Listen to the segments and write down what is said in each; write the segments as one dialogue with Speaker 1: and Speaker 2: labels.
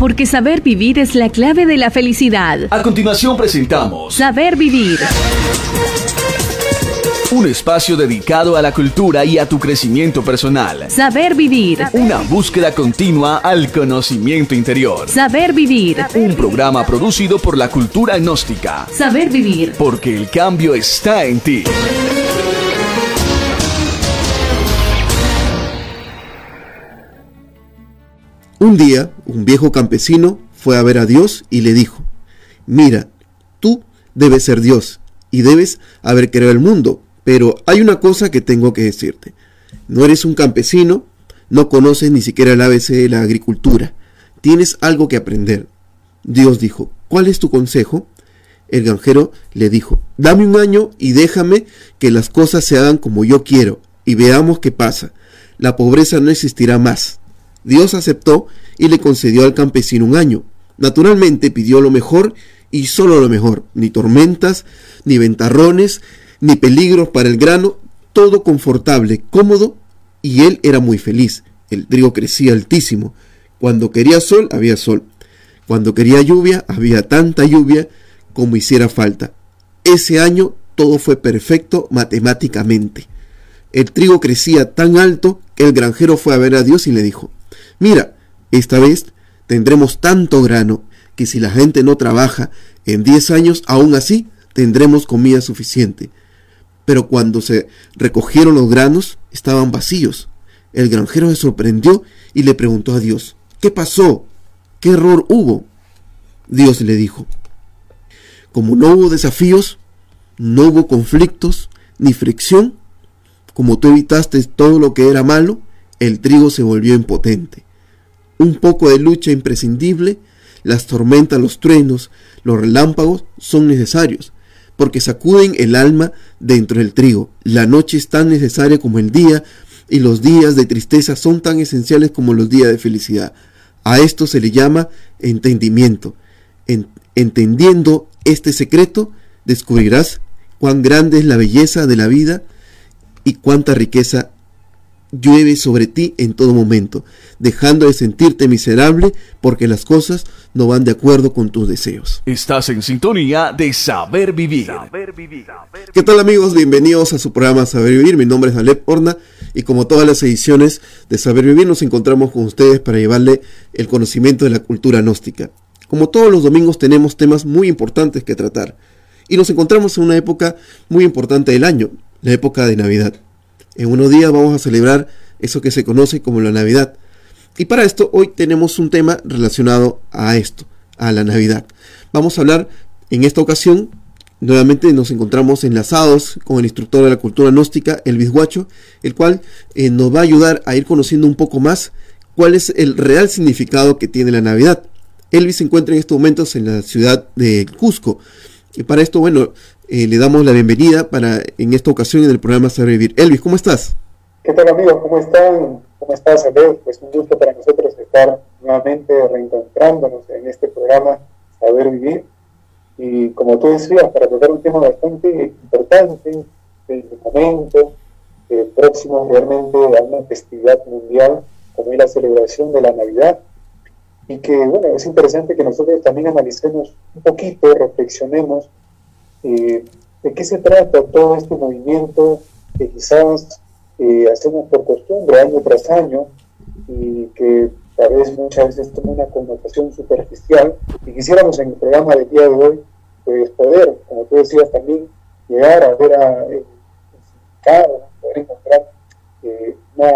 Speaker 1: porque saber vivir es la clave de la felicidad.
Speaker 2: A continuación presentamos
Speaker 1: Saber vivir.
Speaker 2: Un espacio dedicado a la cultura y a tu crecimiento personal.
Speaker 1: Saber vivir.
Speaker 2: Una búsqueda continua al conocimiento interior.
Speaker 1: Saber vivir.
Speaker 2: Un programa producido por la cultura gnóstica.
Speaker 1: Saber vivir.
Speaker 2: Porque el cambio está en ti.
Speaker 3: Un día, un viejo campesino fue a ver a Dios y le dijo, mira, tú debes ser Dios y debes haber creado el mundo, pero hay una cosa que tengo que decirte. No eres un campesino, no conoces ni siquiera el ABC de la agricultura, tienes algo que aprender. Dios dijo, ¿cuál es tu consejo? El granjero le dijo, dame un año y déjame que las cosas se hagan como yo quiero y veamos qué pasa. La pobreza no existirá más. Dios aceptó y le concedió al campesino un año. Naturalmente pidió lo mejor y solo lo mejor, ni tormentas, ni ventarrones, ni peligros para el grano, todo confortable, cómodo, y él era muy feliz. El trigo crecía altísimo. Cuando quería sol, había sol. Cuando quería lluvia, había tanta lluvia como hiciera falta. Ese año todo fue perfecto matemáticamente. El trigo crecía tan alto que el granjero fue a ver a Dios y le dijo, Mira, esta vez tendremos tanto grano que si la gente no trabaja en 10 años, aún así tendremos comida suficiente. Pero cuando se recogieron los granos, estaban vacíos. El granjero se sorprendió y le preguntó a Dios, ¿qué pasó? ¿Qué error hubo? Dios le dijo, como no hubo desafíos, no hubo conflictos ni fricción, como tú evitaste todo lo que era malo, el trigo se volvió impotente un poco de lucha imprescindible, las tormentas, los truenos, los relámpagos son necesarios, porque sacuden el alma dentro del trigo. La noche es tan necesaria como el día, y los días de tristeza son tan esenciales como los días de felicidad. A esto se le llama entendimiento. entendiendo este secreto, descubrirás cuán grande es la belleza de la vida y cuánta riqueza llueve sobre ti en todo momento, dejando de sentirte miserable porque las cosas no van de acuerdo con tus deseos.
Speaker 2: Estás en sintonía de Saber Vivir.
Speaker 3: ¿Qué tal amigos? Bienvenidos a su programa Saber Vivir. Mi nombre es Alep Horna y como todas las ediciones de Saber Vivir nos encontramos con ustedes para llevarle el conocimiento de la cultura gnóstica. Como todos los domingos tenemos temas muy importantes que tratar y nos encontramos en una época muy importante del año, la época de Navidad. En unos días vamos a celebrar eso que se conoce como la Navidad. Y para esto hoy tenemos un tema relacionado a esto, a la Navidad. Vamos a hablar en esta ocasión, nuevamente nos encontramos enlazados con el instructor de la cultura gnóstica, el Guacho, el cual eh, nos va a ayudar a ir conociendo un poco más cuál es el real significado que tiene la Navidad. Elvis se encuentra en estos momentos en la ciudad de Cusco. Y para esto, bueno, eh, le damos la bienvenida para en esta ocasión en el programa Saber Vivir. Elvis, ¿cómo estás?
Speaker 4: ¿Qué tal amigos? ¿Cómo están? ¿Cómo estás? Pues un gusto para nosotros estar nuevamente reencontrándonos en este programa Saber Vivir. Y como tú decías, para tratar un tema bastante importante del momento, próximo realmente a una festividad mundial como es la celebración de la Navidad. Y que, bueno, es interesante que nosotros también analicemos un poquito, reflexionemos eh, ¿De qué se trata todo este movimiento que quizás eh, hacemos por costumbre año tras año y que tal vez muchas veces toma una connotación superficial y quisiéramos en el programa del día de hoy pues poder, como tú decías también, llegar a ver a, significado, poder encontrar eh, una,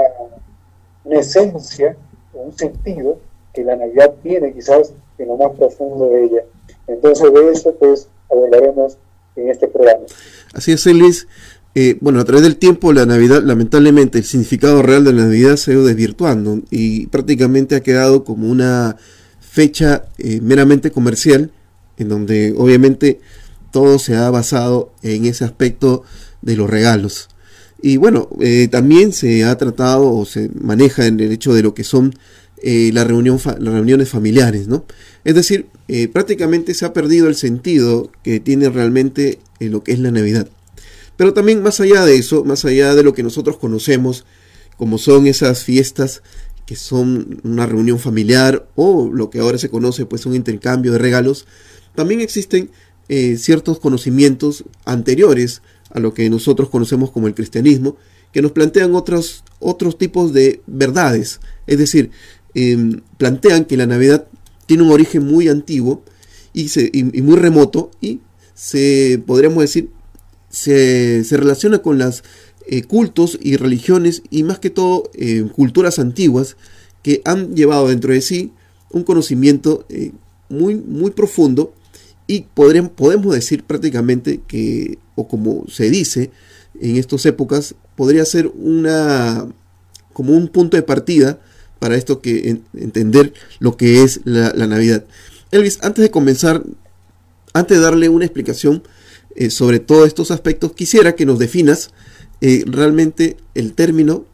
Speaker 4: una esencia un sentido que la Navidad tiene quizás en lo más profundo de ella. Entonces de eso pues hablaremos en este programa.
Speaker 3: Así es, Luis. Eh, bueno, a través del tiempo, la Navidad, lamentablemente, el significado real de la Navidad se ha ido desvirtuando y prácticamente ha quedado como una fecha eh, meramente comercial, en donde obviamente todo se ha basado en ese aspecto de los regalos. Y bueno, eh, también se ha tratado o se maneja en el hecho de lo que son la reunión las reuniones familiares, ¿no? Es decir, eh, prácticamente se ha perdido el sentido que tiene realmente en lo que es la Navidad. Pero también más allá de eso, más allá de lo que nosotros conocemos, como son esas fiestas que son una reunión familiar o lo que ahora se conoce pues un intercambio de regalos, también existen eh, ciertos conocimientos anteriores a lo que nosotros conocemos como el cristianismo, que nos plantean otros, otros tipos de verdades. Es decir, em, plantean que la Navidad tiene un origen muy antiguo y, muy remoto y se, podríamos decir, se, relaciona con los eh, cultos y religiones y más que todo eh, culturas antiguas que han llevado dentro de sí un conocimiento eh, muy, muy profundo y podemos decir prácticamente que, o como se dice en estas épocas, podría ser una como un punto de partida para esto que entender lo que es la, Navidad. Elvis, antes de comenzar, antes de darle una explicación eh, sobre todos estos aspectos, quisiera que nos definas eh, realmente el término,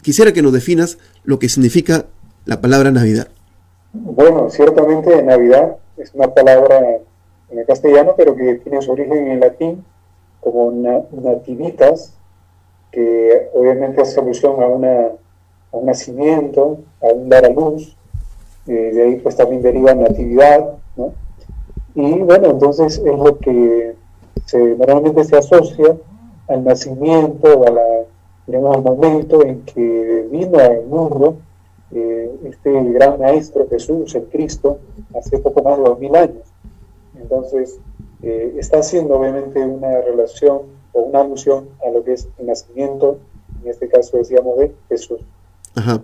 Speaker 3: quisiera que nos definas lo que significa la palabra Navidad.
Speaker 4: Bueno, ciertamente Navidad es una palabra en el castellano, pero que tiene su origen en latín como nativitas, que obviamente hace alusión a, una, a un nacimiento, a un dar a luz, eh, de ahí pues también deriva natividad, ¿no? Y bueno, entonces es lo que se, normalmente se asocia al nacimiento, a la, al momento en que vino al mundo eh, este gran maestro Jesús, el Cristo, hace poco más de dos mil años. Entonces, eh, está haciendo obviamente una relación o una alusión a lo que es el nacimiento, en este caso decíamos de Jesús.
Speaker 3: Ajá.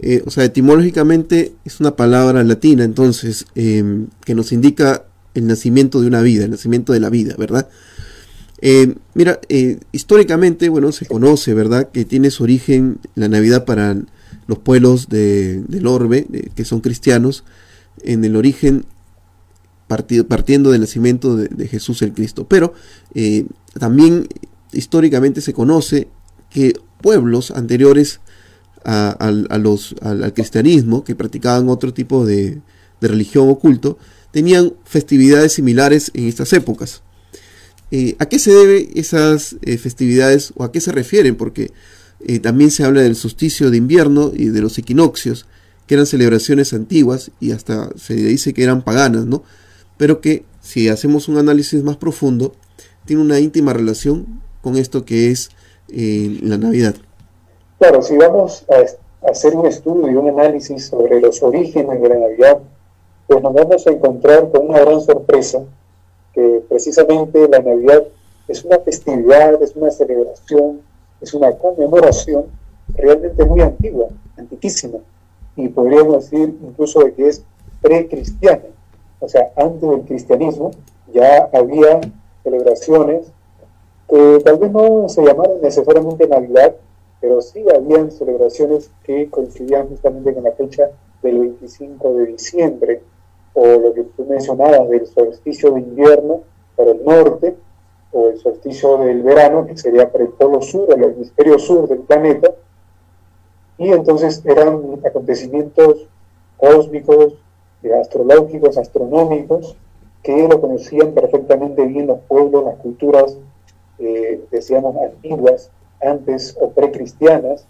Speaker 3: Eh, o sea, etimológicamente es una palabra latina, entonces, em, que nos indica el nacimiento de una vida, el nacimiento de la vida, ¿verdad? Eh, mira, históricamente, bueno, se conoce, ¿verdad?, que tiene su origen la Navidad para los pueblos de, del orbe, que son cristianos, en el origen partiendo del nacimiento de, Jesús el Cristo. Pero eh, también históricamente se conoce que pueblos anteriores a, los, al, cristianismo, que practicaban otro tipo de, religión oculto, tenían festividades similares en estas épocas. Eh, ¿A qué se deben esas eh, festividades o a qué se refieren? Porque también se habla del solsticio de invierno y de los equinoccios, que eran celebraciones antiguas y hasta se dice que eran paganas, ¿no? pero que si hacemos un análisis más profundo, tiene una íntima relación con esto que es eh, la Navidad.
Speaker 4: Claro, si vamos a hacer un estudio y un análisis sobre los orígenes de la Navidad, pues nos vamos a encontrar con una gran sorpresa, que precisamente la Navidad es una festividad, es una celebración, es una conmemoración realmente muy antigua, antiquísima, y podríamos decir incluso de que es precristiana. O sea, antes del cristianismo, ya había celebraciones que tal vez no se llamaron necesariamente Navidad, pero sí habían celebraciones que coincidían justamente con la fecha del 25 de diciembre, o lo que tú mencionabas del solsticio de invierno para el norte, o el solsticio del verano, que sería para el polo sur, el hemisferio sur del planeta, y entonces eran acontecimientos cósmicos, astrológicos, astronómicos, que lo conocían perfectamente bien los pueblos, las culturas, eh, decíamos, antiguas, antes o precristianas,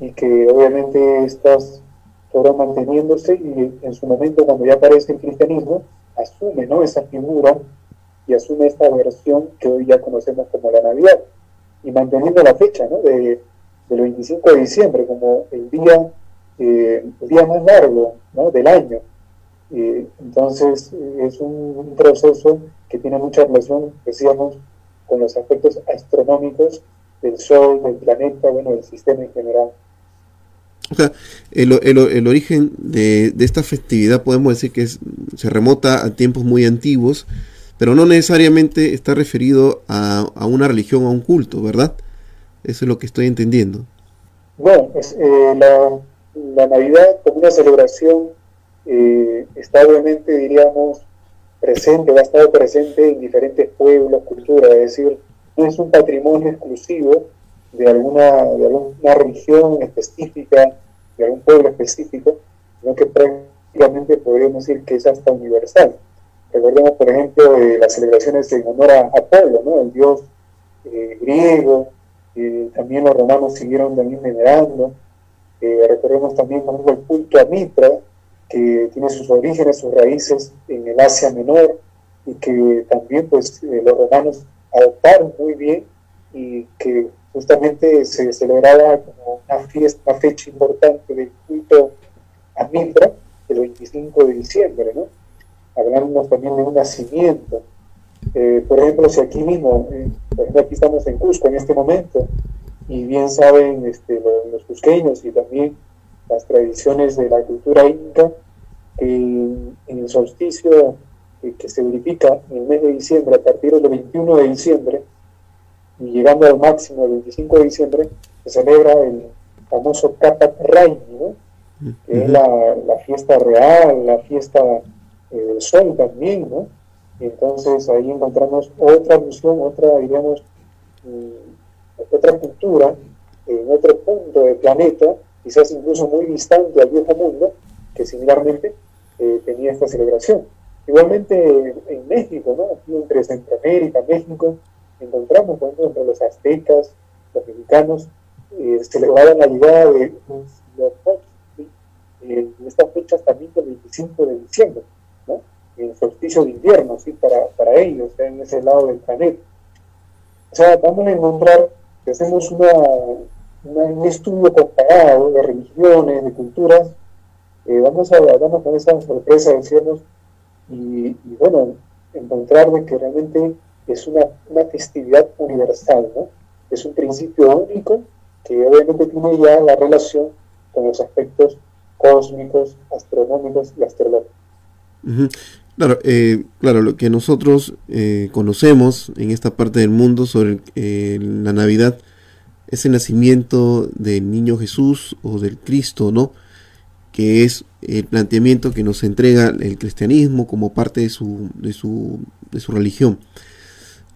Speaker 4: y que obviamente estas fueron manteniéndose y en su momento cuando ya aparece el cristianismo, asume ¿no? esa figura y asume esta versión que hoy ya conocemos como la Navidad, y manteniendo la fecha ¿no? de, del 25 de diciembre como el día, eh, el día más largo ¿no? del año, entonces es un, proceso que tiene mucha relación, decíamos, con los aspectos astronómicos del Sol, del planeta, bueno, del sistema en general.
Speaker 3: O sea, el, el, origen de, de, esta festividad podemos decir que es, se remota a tiempos muy antiguos, pero no necesariamente está referido a, a una religión o a un culto, ¿verdad? Eso es lo que estoy entendiendo.
Speaker 4: Bueno, es, eh, la, la Navidad como una celebración eh, está obviamente, diríamos, presente, ha estado presente en diferentes pueblos, culturas, es decir, no es un patrimonio exclusivo de alguna, de alguna religión específica, de algún pueblo específico, sino que prácticamente podríamos decir que es hasta universal. Recordemos, por ejemplo, eh, las celebraciones en honor a Apolo, el dios eh, griego, también los romanos siguieron también venerando, Eh, recordemos también por el culto a Mitra, que tiene sus orígenes, sus raíces en el Asia Menor y que también pues eh, los romanos adoptaron muy bien y que justamente se celebraba como una fiesta, una fecha importante del culto a Mitra, el 25 de diciembre, ¿no? Hablamos también de un nacimiento. Eh, por ejemplo, si aquí mismo, eh, por ejemplo, aquí estamos en Cusco en este momento, y bien saben este, los, los cusqueños y también las tradiciones de la cultura inca, que en el solsticio que se verifica en el mes de diciembre, a partir del 21 de diciembre, y llegando al máximo el 25 de diciembre, se celebra el famoso Kapat Raimi, que es la, fiesta real, la fiesta eh, del sol también, ¿no? Y entonces ahí encontramos otra alusión, otra, digamos, mm, otra cultura en otro punto del planeta, quizás incluso muy distante al viejo mundo, que similarmente eh, tenía esta celebración. Igualmente en México, ¿no? Aquí entre Centroamérica, México, encontramos, por ejemplo, entre los aztecas, los mexicanos, eh, celebraban la llegada de los en estas fechas también del 25 de diciembre, ¿no? El solsticio de invierno, ¿sí? Para, para ellos, en ese lado del planeta. O sea, vamos a encontrar que hacemos una, un estudio comparado de religiones, de culturas, eh, vamos a darnos con esa sorpresa, decirnos, y, y, bueno, encontrar de que realmente es una, una festividad universal, ¿no? Es un principio único que obviamente tiene ya la relación con los aspectos cósmicos, astronómicos y astrológicos.
Speaker 3: Claro, eh, claro, lo que nosotros eh, conocemos en esta parte del mundo sobre eh, la Navidad es el nacimiento del niño Jesús o del Cristo, ¿no? Que es el planteamiento que nos entrega el cristianismo como parte de su, de su, de su religión.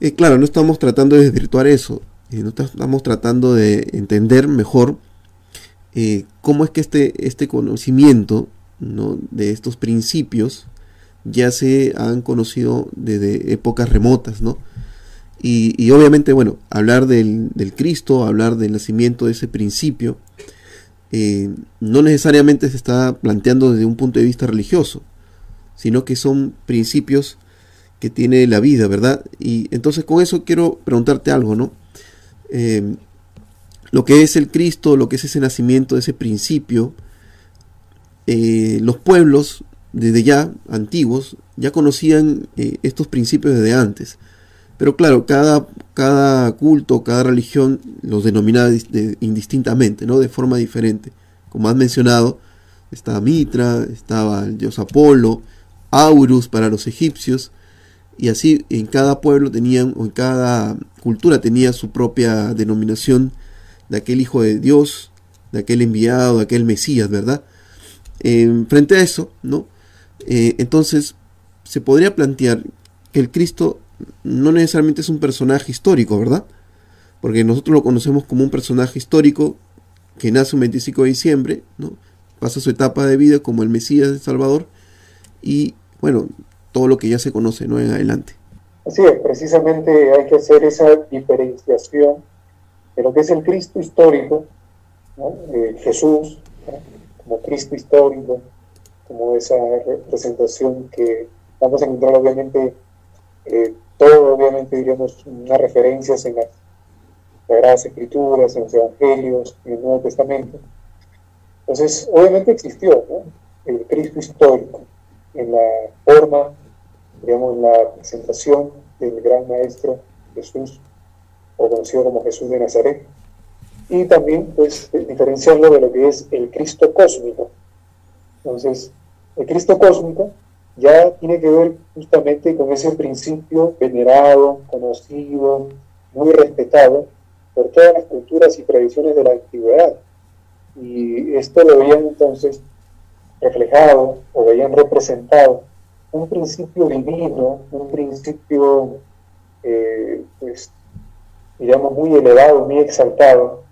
Speaker 3: Eh, claro, no estamos tratando de desvirtuar eso, eh, no estamos tratando de entender mejor eh, cómo es que este, este conocimiento de estos principios ya se han conocido desde épocas remotas, ¿no? Y, obviamente, bueno, hablar del, Cristo, hablar del nacimiento de ese principio, no necesariamente se está planteando desde un punto de vista religioso, sino que son principios que tiene la vida, ¿verdad? Y entonces con eso quiero preguntarte algo, ¿no? Eh, lo que es el Cristo, lo que es ese nacimiento, ese principio, eh, los pueblos desde ya antiguos ya conocían eh, estos principios desde antes. Pero claro, cada, cada culto, cada religión los denominaba indistintamente, ¿no? De forma diferente. Como has mencionado, estaba Mitra, estaba el dios Apolo, Aurus para los egipcios, y así en cada pueblo tenían, o en cada cultura tenía su propia denominación de aquel hijo de Dios, de aquel enviado, de aquel Mesías, ¿verdad? frente a eso, ¿no? Eh, entonces, se podría plantear que el Cristo no necesariamente es un personaje histórico, ¿verdad? Porque nosotros lo conocemos como un personaje histórico que nace un 25 de diciembre, ¿no? Pasa su etapa de vida como el Mesías de Salvador y, bueno, todo lo que ya se conoce ¿no? en adelante.
Speaker 4: Así es, precisamente hay que hacer esa diferenciación de lo que es el Cristo histórico, eh, Jesús, como Cristo histórico, como esa representación que vamos a encontrar obviamente, eh, todo obviamente diríamos unas referencias en las Sagradas Escrituras, en los Evangelios, en el Nuevo Testamento. Entonces, obviamente existió el Cristo histórico en la forma digamos, la presentación del gran maestro Jesús, o conocido como Jesús de Nazaret, y también pues diferenciarlo de lo que es el Cristo cósmico. Entonces, el Cristo cósmico ya tiene que ver justamente con ese principio venerado, conocido, muy respetado por todas las culturas y tradiciones de la antigüedad. Y esto lo veían entonces reflejado o veían representado un principio divino, un principio, eh, pues, digamos, muy elevado, muy exaltado,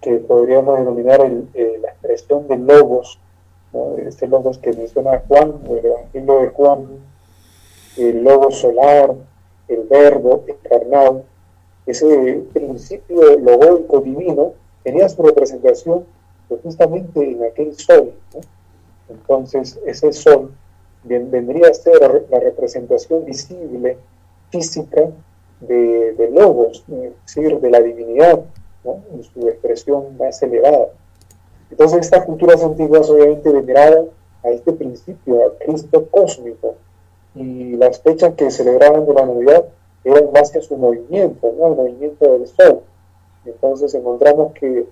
Speaker 4: que podríamos denominar eh, la expresión de logos, este logos que menciona Juan, el Evangelio de Juan, el logo solar, el verbo encarnado, ese principio logóico divino tenía su representación pues justamente en aquel sol. Entonces, ese sol vendría a ser la representación visible, física, de, de Logos, es decir, de la divinidad, en su expresión más elevada. Entonces, estas culturas antiguas obviamente veneraban a este principio, a Cristo cósmico, y las fechas que celebraban de la Navidad eran más que su movimiento, el movimiento del Sol. Entonces encontramos que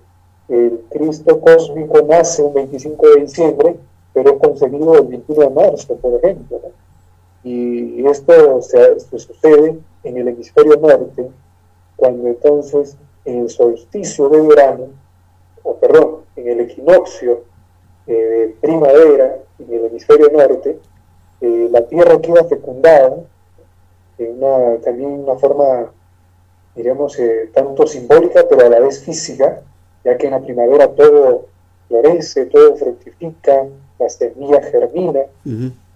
Speaker 4: el Cristo cósmico nace un 25 de diciembre, pero es concebido el 21 de marzo, por ejemplo. Y esto se, sucede en el hemisferio norte, cuando entonces en el solsticio de verano, o perdón, en el equinoccio eh, de primavera, en el hemisferio norte, eh, la tierra queda fecundada en una, también una forma, diríamos, eh, tanto simbólica, pero a la vez física, ya que en la primavera todo florece, todo fructifica, la semilla germina.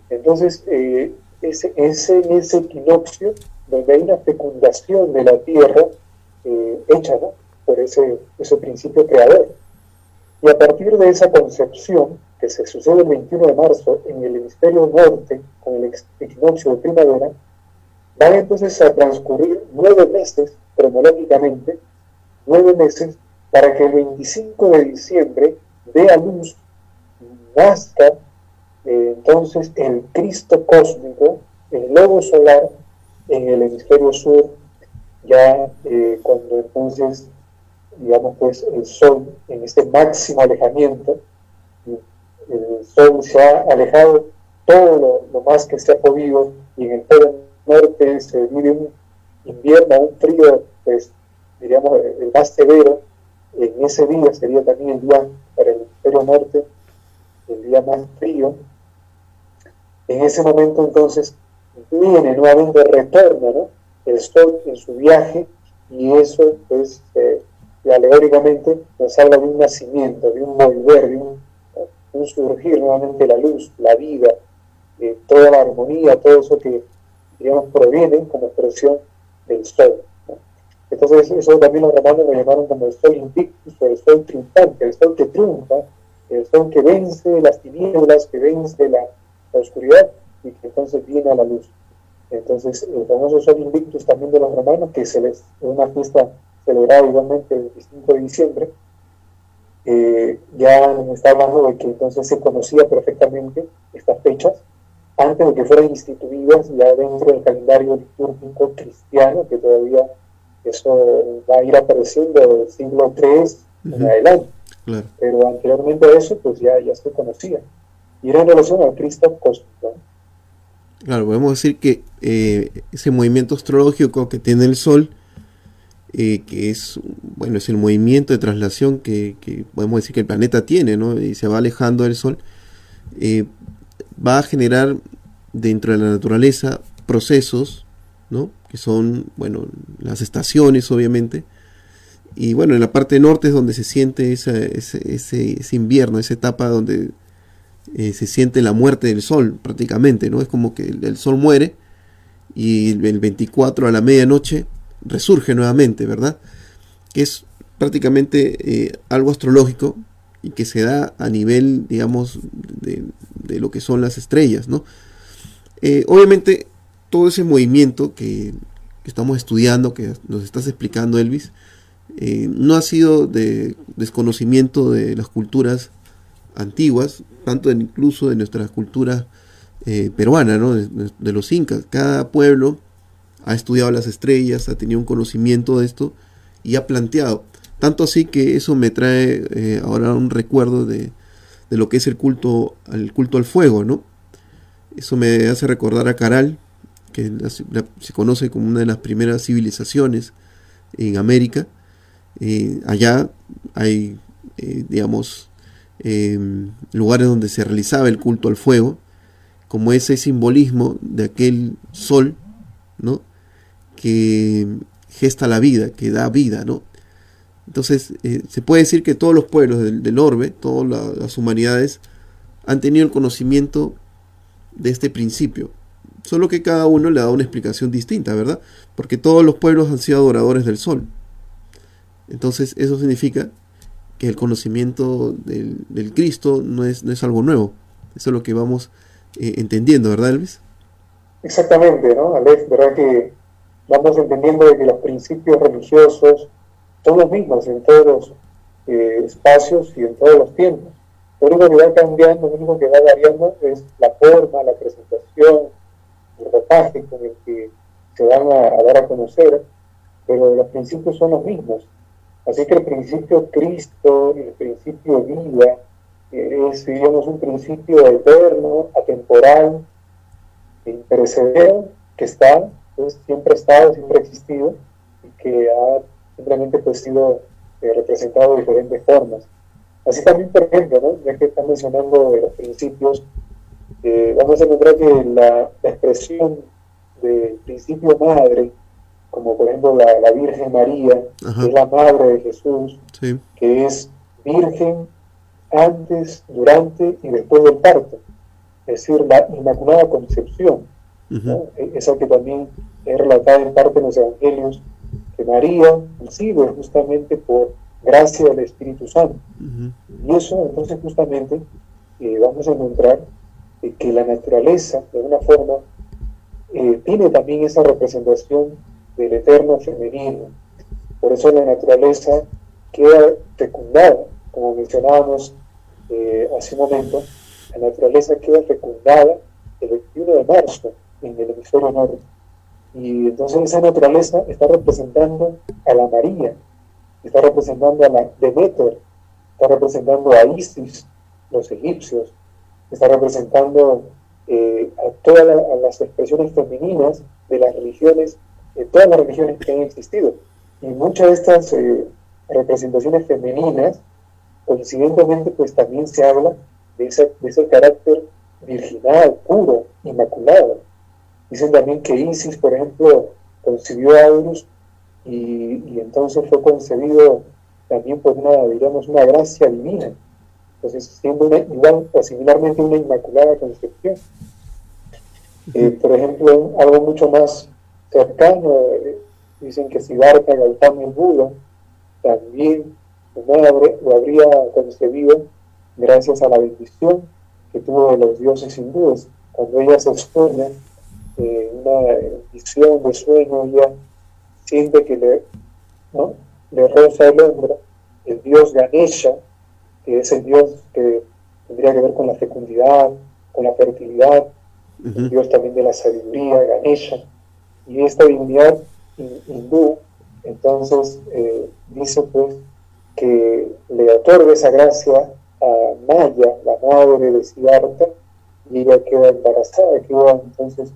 Speaker 4: Entonces, eh, es, en ese equinoccio donde hay una fecundación de la tierra hecha por ese, ese principio creador. Y a partir de esa concepción, que se sucede el 21 de marzo en el hemisferio norte, con el equinoccio de primavera, van entonces a transcurrir nueve meses, cronológicamente, nueve meses, para que el 25 de diciembre dé a luz, nazca eh, entonces el Cristo cósmico, el lobo solar, en el hemisferio sur, ya eh, cuando entonces, digamos pues, el Sol en este máximo alejamiento, el Sol se ha alejado todo lo, más que se ha podido y en el polo norte se vive un invierno, un frío, pues diríamos el más severo. En ese día sería también el día para el hemisferio norte, el día más frío. En ese momento entonces viene nuevamente, retorna ¿no? el sol en su viaje y eso pues eh, alegóricamente nos habla de un nacimiento, de un volver, de un un surgir nuevamente la luz, la vida, toda la armonía, todo eso que, digamos, proviene como expresión del sol. Entonces, eso también los romanos lo llamaron como el sol invictus, o el sol triunfante, el sol que triunfa, el sol que vence las tinieblas, que vence la, oscuridad y que entonces viene a la luz. Entonces, el famoso sol invictus también de los romanos, que se les, es una fiesta celebrada igualmente el 25 de diciembre, eh, ya nos está hablando de que entonces se conocía perfectamente estas fechas antes de que fueran instituidas ya dentro del calendario litúrgico cristiano, que todavía eso va a ir apareciendo del siglo III en adelante. Pero anteriormente a eso, pues ya, ya se conocía. Y era en relación al Cristo cósmico.
Speaker 3: Claro, podemos decir que eh, ese movimiento astrológico que tiene el Sol eh, que es, bueno, es el movimiento de traslación que, podemos decir que el planeta tiene, ¿no? Y se va alejando del Sol, eh, va a generar dentro de la naturaleza procesos, ¿no? Que son, bueno, las estaciones, obviamente. Y bueno, en la parte norte es donde se siente ese, ese, invierno, esa etapa donde eh, se siente la muerte del sol prácticamente, ¿no? Es como que el sol muere y el 24 a la medianoche resurge nuevamente, ¿verdad? Que es prácticamente eh, algo astrológico y que se da a nivel, digamos, de, lo que son las estrellas, ¿no? Eh, obviamente, todo ese movimiento que, estamos estudiando, que nos estás explicando, Elvis, eh, no ha sido de desconocimiento de las culturas antiguas, tanto incluso de nuestra cultura peruana, ¿no? de los incas. Cada pueblo ha estudiado las estrellas, ha tenido un conocimiento de esto y ha planteado. Tanto así que eso me trae eh, ahora un recuerdo de, lo que es el culto, al culto al fuego, ¿no? Eso me hace recordar a Caral, que se conoce como una de las primeras civilizaciones en América. Eh, allá hay, eh, digamos, em, lugares donde se realizaba el culto al fuego, como ese simbolismo de aquel sol, ¿no? Que gesta la vida, que da vida, ¿no? Entonces, eh, se puede decir que todos los pueblos del, orbe, todas las humanidades, han tenido el conocimiento de este principio. Solo que cada uno le da una explicación distinta, ¿verdad? Porque todos los pueblos han sido adoradores del sol. Entonces, eso significa que el conocimiento del, del Cristo no es, no es algo nuevo. Eso es lo que vamos eh, entendiendo, ¿verdad, Elvis?
Speaker 4: Exactamente, ¿no? Alex, ¿verdad que vamos entendiendo de que los principios religiosos son los mismos en todos los eh, espacios y en todos los tiempos. Lo único que va cambiando, lo único que va variando es la forma, la presentación, el ropaje con el que se van a, dar a conocer, pero los principios son los mismos. Así que el principio Cristo, el principio vida, eh, es, digamos, un principio eterno, atemporal, imperecedero, que está, pues, siempre ha estado, siempre ha existido, y que ha simplemente pues, sido eh, representado de diferentes formas. Así también, por ejemplo, ¿no? ya que están mencionando los principios, eh, vamos a encontrar que la, la expresión del principio madre, como por ejemplo la, la Virgen María,
Speaker 3: Ajá.
Speaker 4: que es la madre de Jesús,
Speaker 3: Sí.
Speaker 4: que es virgen antes, durante y después del parto, es decir, la Inmaculada Concepción, Esa que también es relatada en parte en los Evangelios, que María recibe justamente por gracia del Espíritu Santo. Y eso entonces justamente eh, vamos a encontrar eh, que la naturaleza, de alguna forma, eh, tiene también esa representación del eterno femenino. Por eso la naturaleza queda fecundada, como mencionábamos eh, hace un momento, la naturaleza queda fecundada el 21 de marzo en el hemisferio norte. Y entonces esa naturaleza está representando a la María, está representando a la Demeter, está representando a Isis, los egipcios, está representando eh, a todas las expresiones femeninas de las religiones, de todas las religiones que han existido. Y muchas de estas eh, representaciones femeninas, coincidentemente, pues también se habla de ese, de ese carácter virginal, puro, inmaculado. Dicen también que Isis, por ejemplo, concibió a Horus y, y entonces fue concebido también por una, digamos, una gracia divina. Entonces, siendo una, igual o similarmente una inmaculada concepción. Eh, por ejemplo, algo mucho más cercano, eh, dicen que Siddhartha Gautama el Buda también lo habría concebido gracias a la bendición que tuvo de los dioses hindúes. Cuando ella se sueña, eh, una visión de sueño, ella siente que le, ¿no? le roza el hombro el dios Ganesha, que es el dios que tendría que ver con la fecundidad, con la fertilidad, el dios también de la sabiduría, Ganesha. Y esta divinidad hin- hindú, entonces, eh, dice pues que le otorga esa gracia a Maya, la madre de Siddhartha, y ella queda embarazada, queda entonces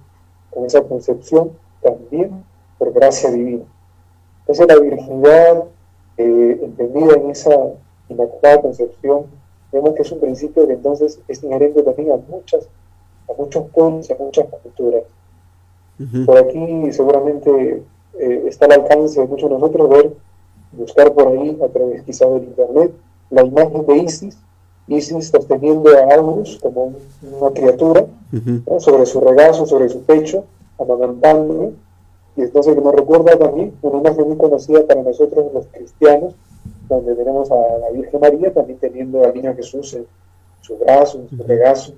Speaker 4: con esa concepción también por gracia divina. Entonces la virginidad, eh, entendida en esa inmaculada concepción, vemos que es un principio que entonces es inherente también a muchas, a muchos pueblos y a muchas culturas. Por aquí seguramente eh, está al alcance de muchos de nosotros ver, buscar por ahí, a través quizá del internet, la imagen de Isis, Isis sosteniendo a Horus como un- una criatura, sobre su regazo, sobre su pecho, amamantándolo. Y entonces nos recuerda también una imagen muy conocida para nosotros los cristianos, donde tenemos a la Virgen María también teniendo al niño Jesús en su brazo, en su regazo.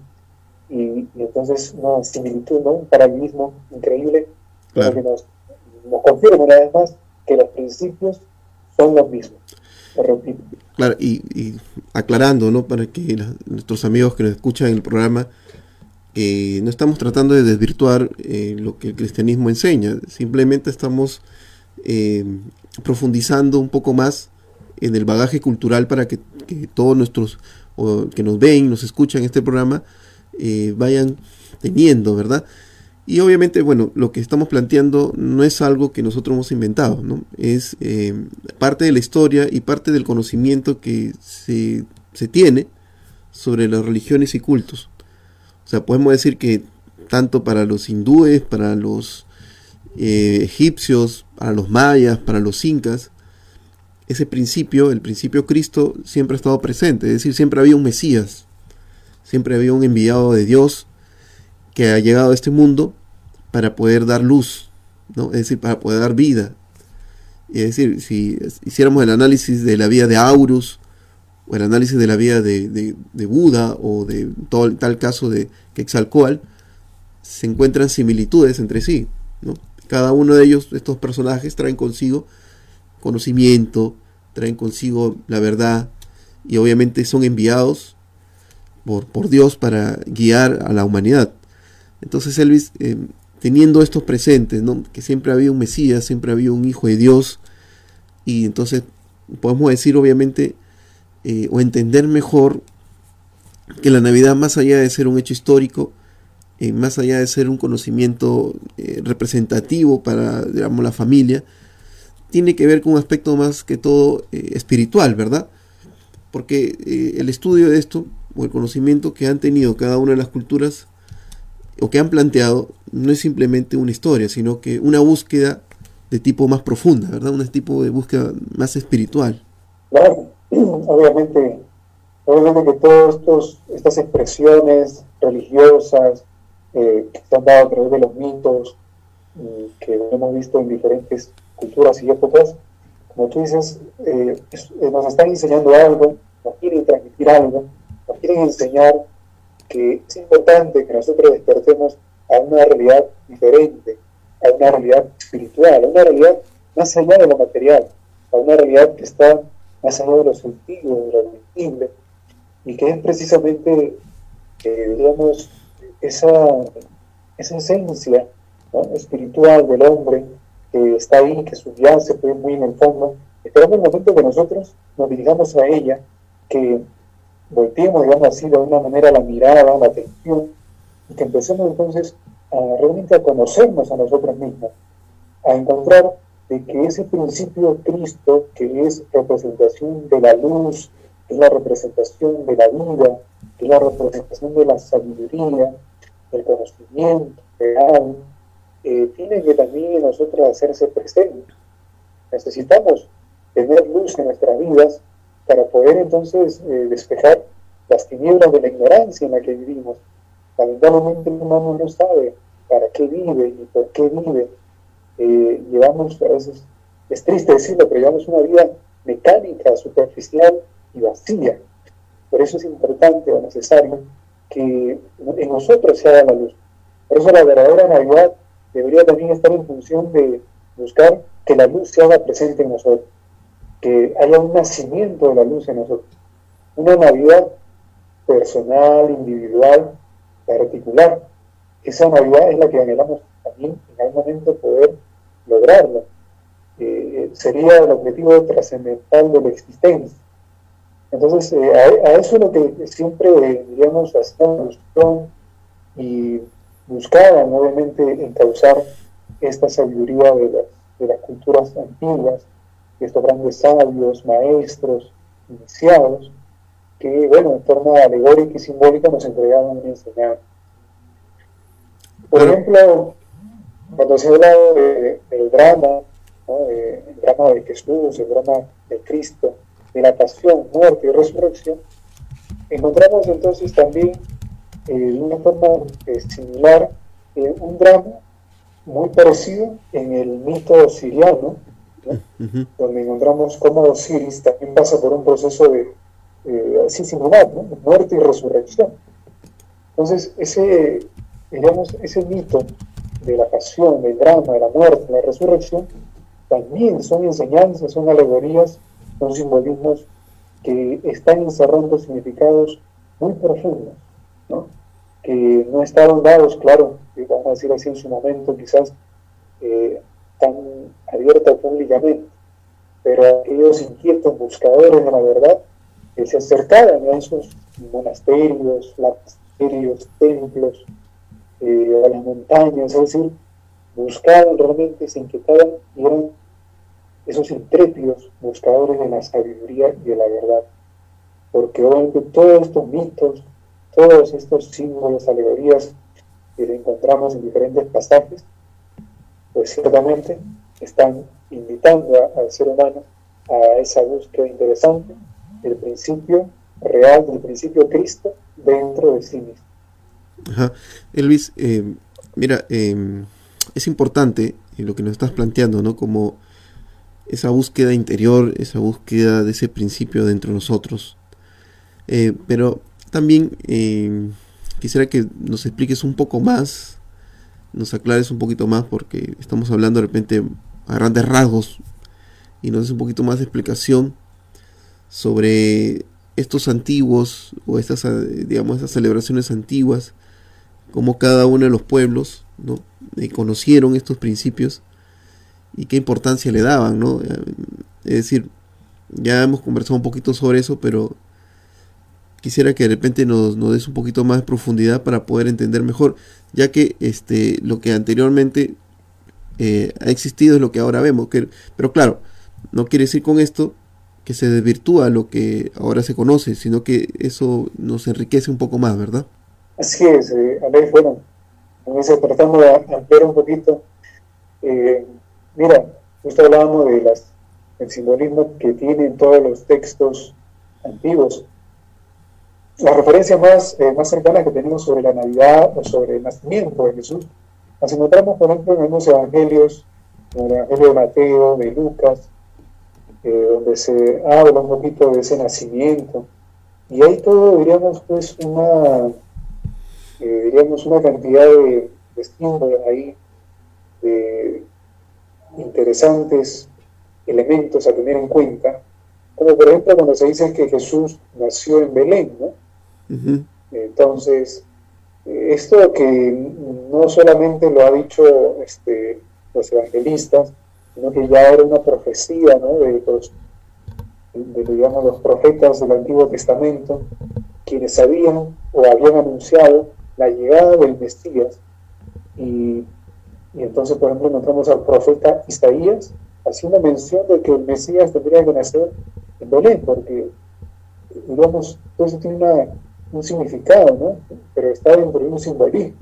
Speaker 4: Y, y entonces una similitud, ¿no? un paralelismo increíble
Speaker 3: Claro.
Speaker 4: que nos, nos confirma una vez más que los principios son los mismos.
Speaker 3: Claro, y, aclarando, ¿no? Para que nuestros amigos que nos escuchan en el programa, eh, no estamos tratando de desvirtuar eh, lo que el cristianismo enseña, simplemente estamos eh, profundizando un poco más en el bagaje cultural para que, todos nuestros que nos ven, nos escuchan en este programa, eh, vayan teniendo, ¿verdad? Y obviamente, bueno, lo que estamos planteando no es algo que nosotros hemos inventado, ¿no? Es parte de la historia y parte del conocimiento que se, se tiene sobre las religiones y cultos. O sea, podemos decir que tanto para los hindúes, para los eh, egipcios, para los mayas, para los incas, ese principio, el principio Cristo, siempre ha estado presente. Es decir, siempre había un Mesías, siempre había un enviado de Dios que ha llegado a este mundo para poder dar luz, ¿no? Es decir, para poder dar vida. Es decir, si hiciéramos el análisis de la vida de Aurus o el análisis de la vida de, de, Buda o de todo, tal caso de Quetzalcoatl, se encuentran similitudes entre sí. ¿no? Cada uno de ellos, estos personajes, traen consigo conocimiento, traen consigo la verdad y obviamente son enviados por, por Dios para guiar a la humanidad. Entonces Elvis, eh, teniendo estos presentes, ¿no? que siempre había un Mesías, siempre había un Hijo de Dios, y entonces podemos decir obviamente eh, o entender mejor que la Navidad, más allá de ser un hecho histórico, eh, más allá de ser un conocimiento eh, representativo para, digamos, la familia, tiene que ver con un aspecto más que todo espiritual, ¿verdad? Porque el estudio de esto, o el conocimiento que han tenido cada una de las culturas, o que han planteado, no es simplemente una historia, sino que una búsqueda de tipo más profunda, ¿verdad? Un tipo de búsqueda más espiritual.
Speaker 4: Claro, obviamente, obviamente que todas estas expresiones religiosas eh, que se han dado a través de los mitos, eh, que hemos visto en diferentes culturas y épocas, como tú dices, eh, nos están enseñando algo, nos quieren transmitir algo, nos quieren enseñar que es importante que nosotros despertemos a una realidad diferente, a una realidad espiritual, a una realidad más allá de lo material, a una realidad que está más allá de los sentidos, de lo visible, y que es precisamente, eh, digamos, esa, esa esencia espiritual del hombre que está ahí, que subyace pues, muy en el fondo. Esperamos el momento que nosotros nos dirijamos a ella, que volteemos, digamos así, de una manera la mirada, la atención, y que empecemos entonces a realmente a conocernos a nosotros mismos, a encontrar de que ese principio Cristo, que es representación de la luz, que es la representación de la vida, que es la representación de la sabiduría, del conocimiento real, eh, tiene que también nosotros hacerse presente. Necesitamos tener luz en nuestras vidas para poder entonces eh, despejar las tinieblas de la ignorancia en la que vivimos. Lamentablemente el humano no sabe para qué vive y por qué vive. Eh, llevamos, a veces, es triste decirlo, pero llevamos una vida mecánica, superficial y vacía. Por eso es importante o necesario que en nosotros se haga la luz. Por eso la verdadera Navidad debería también estar en función de buscar que la luz se haga presente en nosotros, que haya un nacimiento de la luz en nosotros. Una Navidad personal, individual, particular. Esa Navidad es la que anhelamos también en algún momento poder lograrlo. Eh, sería el objetivo trascendental de la existencia. Entonces, eh, a, eso es lo que siempre, eh, digamos, hacemos y buscaban, obviamente, encauzar esta sabiduría de las, de las culturas antiguas, estos grandes sabios, maestros, iniciados, que, bueno, en forma alegórica y simbólica nos entregaban una enseñanza. Por ejemplo, cuando se habla de, del drama, ¿no? el drama de Jesús, el drama de Cristo, de la pasión, muerte y resurrección, encontramos entonces también eh, de una forma eh, similar eh, un drama muy parecido en el mito siriano, ¿no? uh -huh. donde encontramos cómo Osiris también pasa por un proceso de así similar, ¿no? muerte y resurrección. Entonces, ese, digamos, ese mito de la pasión, del drama, de la muerte, de la resurrección, también son enseñanzas, son alegorías, son simbolismos que están encerrando significados muy profundos, ¿no? que no estaban dados, claro, vamos a decir así en su momento, quizás eh, tan abierta públicamente, pero aquellos inquietos buscadores de la verdad que se acercaban a esos monasterios, monasterios, templos, eh, a las montañas, es decir, buscaban realmente, se inquietaban y eran esos intrépidos buscadores de la sabiduría y de la verdad. Porque obviamente todos estos mitos, todos estos símbolos, alegorías que encontramos en diferentes pasajes, pues ciertamente están invitando al ser humano a esa búsqueda interesante del principio real, del principio Cristo dentro de sí mismo.
Speaker 3: Ajá. Elvis, eh, mira, eh, es importante lo que nos estás planteando, ¿no? Como esa búsqueda interior, esa búsqueda de ese principio dentro de nosotros, Eh, pero también eh, quisiera que nos expliques un poco más, nos aclares un poquito más, porque estamos hablando de repente a grandes rasgos y nos des un poquito más de explicación sobre estos antiguos o estas, eh, digamos, estas celebraciones antiguas, cómo cada uno de los pueblos ¿no? Eh, conocieron estos principios y qué importancia le daban, ¿no? Eh, Es decir, ya hemos conversado un poquito sobre eso, pero quisiera que de repente nos, nos des un poquito más de profundidad para poder entender mejor, ya que este, lo que anteriormente ha existido es lo que ahora vemos. Que, pero claro, no quiere decir con esto que se desvirtúa lo que ahora se conoce, sino que eso nos enriquece un poco más, ¿verdad?
Speaker 4: Así es, eh, Alex, bueno, con eso tratando de ampliar un poquito. Eh, mira, justo hablábamos de las, del simbolismo que tienen todos los textos antiguos. La referencia más, eh, más cercana que tenemos sobre la Navidad o sobre el nacimiento de Jesús, las encontramos, por ejemplo, en los evangelios, como el Evangelio de Mateo, de Lucas, eh, donde se habla un poquito de ese nacimiento. Y hay todo, diríamos, pues, una, eh, diríamos, una cantidad de, de símbolos ahí, de interesantes elementos a tener en cuenta, como por ejemplo cuando se dice que Jesús nació en Belén, ¿no?
Speaker 3: Ujú,
Speaker 4: Entonces, eh, esto que no solamente lo ha dicho este, los evangelistas, sino que ya era una profecía ¿no? de, los, digamos, los profetas del Antiguo Testamento, quienes sabían o habían anunciado la llegada del Mesías. Y, y entonces, por ejemplo, encontramos al profeta Isaías haciendo mención de que el Mesías tendría que nacer en Belén, porque, digamos, todo eso tiene un significado, ¿no? Pero está dentro de un simbolismo.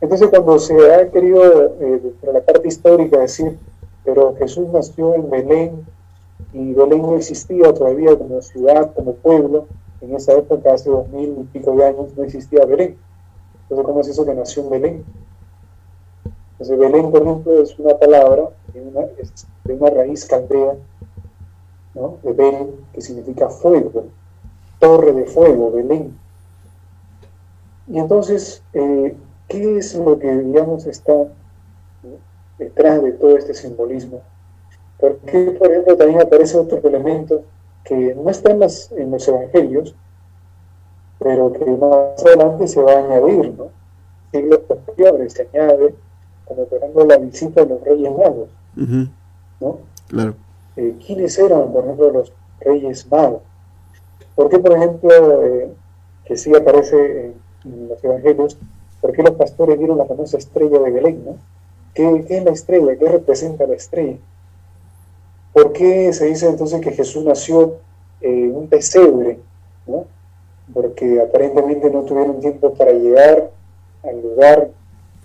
Speaker 4: Entonces, cuando se ha querido, eh, dentro de la parte histórica, decir, pero Jesús nació en Belén y Belén no existía todavía como ciudad, como pueblo, en esa época, hace dos mil y pico de años, no existía Belén. Entonces, ¿cómo es eso que nació en Belén? Entonces, Belén, por ejemplo, es una palabra de una, raíz caldea, ¿no? de Bel, que significa fuego, torre de fuego, Belén. Y entonces, eh, ¿qué es lo que, digamos, está. Detrás de todo este simbolismo? Porque, por ejemplo, también aparece otro elemento que no está en, las, en los evangelios, pero que más adelante se va a añadir, ¿no? Siglos posteriores se añade, como por ejemplo la visita de los Reyes Magos,
Speaker 3: ujú,
Speaker 4: ¿no?
Speaker 3: claro.
Speaker 4: Eh, ¿Quiénes eran, por ejemplo, los Reyes Magos? ¿Por qué, por ejemplo, eh, que sí aparece en, en los evangelios, por qué los pastores vieron la famosa estrella de Belén, ¿no? ¿Qué, es la estrella? ¿Qué representa la estrella? ¿Por qué se dice entonces que Jesús nació en un pesebre? ¿no? Porque aparentemente no tuvieron tiempo para llegar al lugar,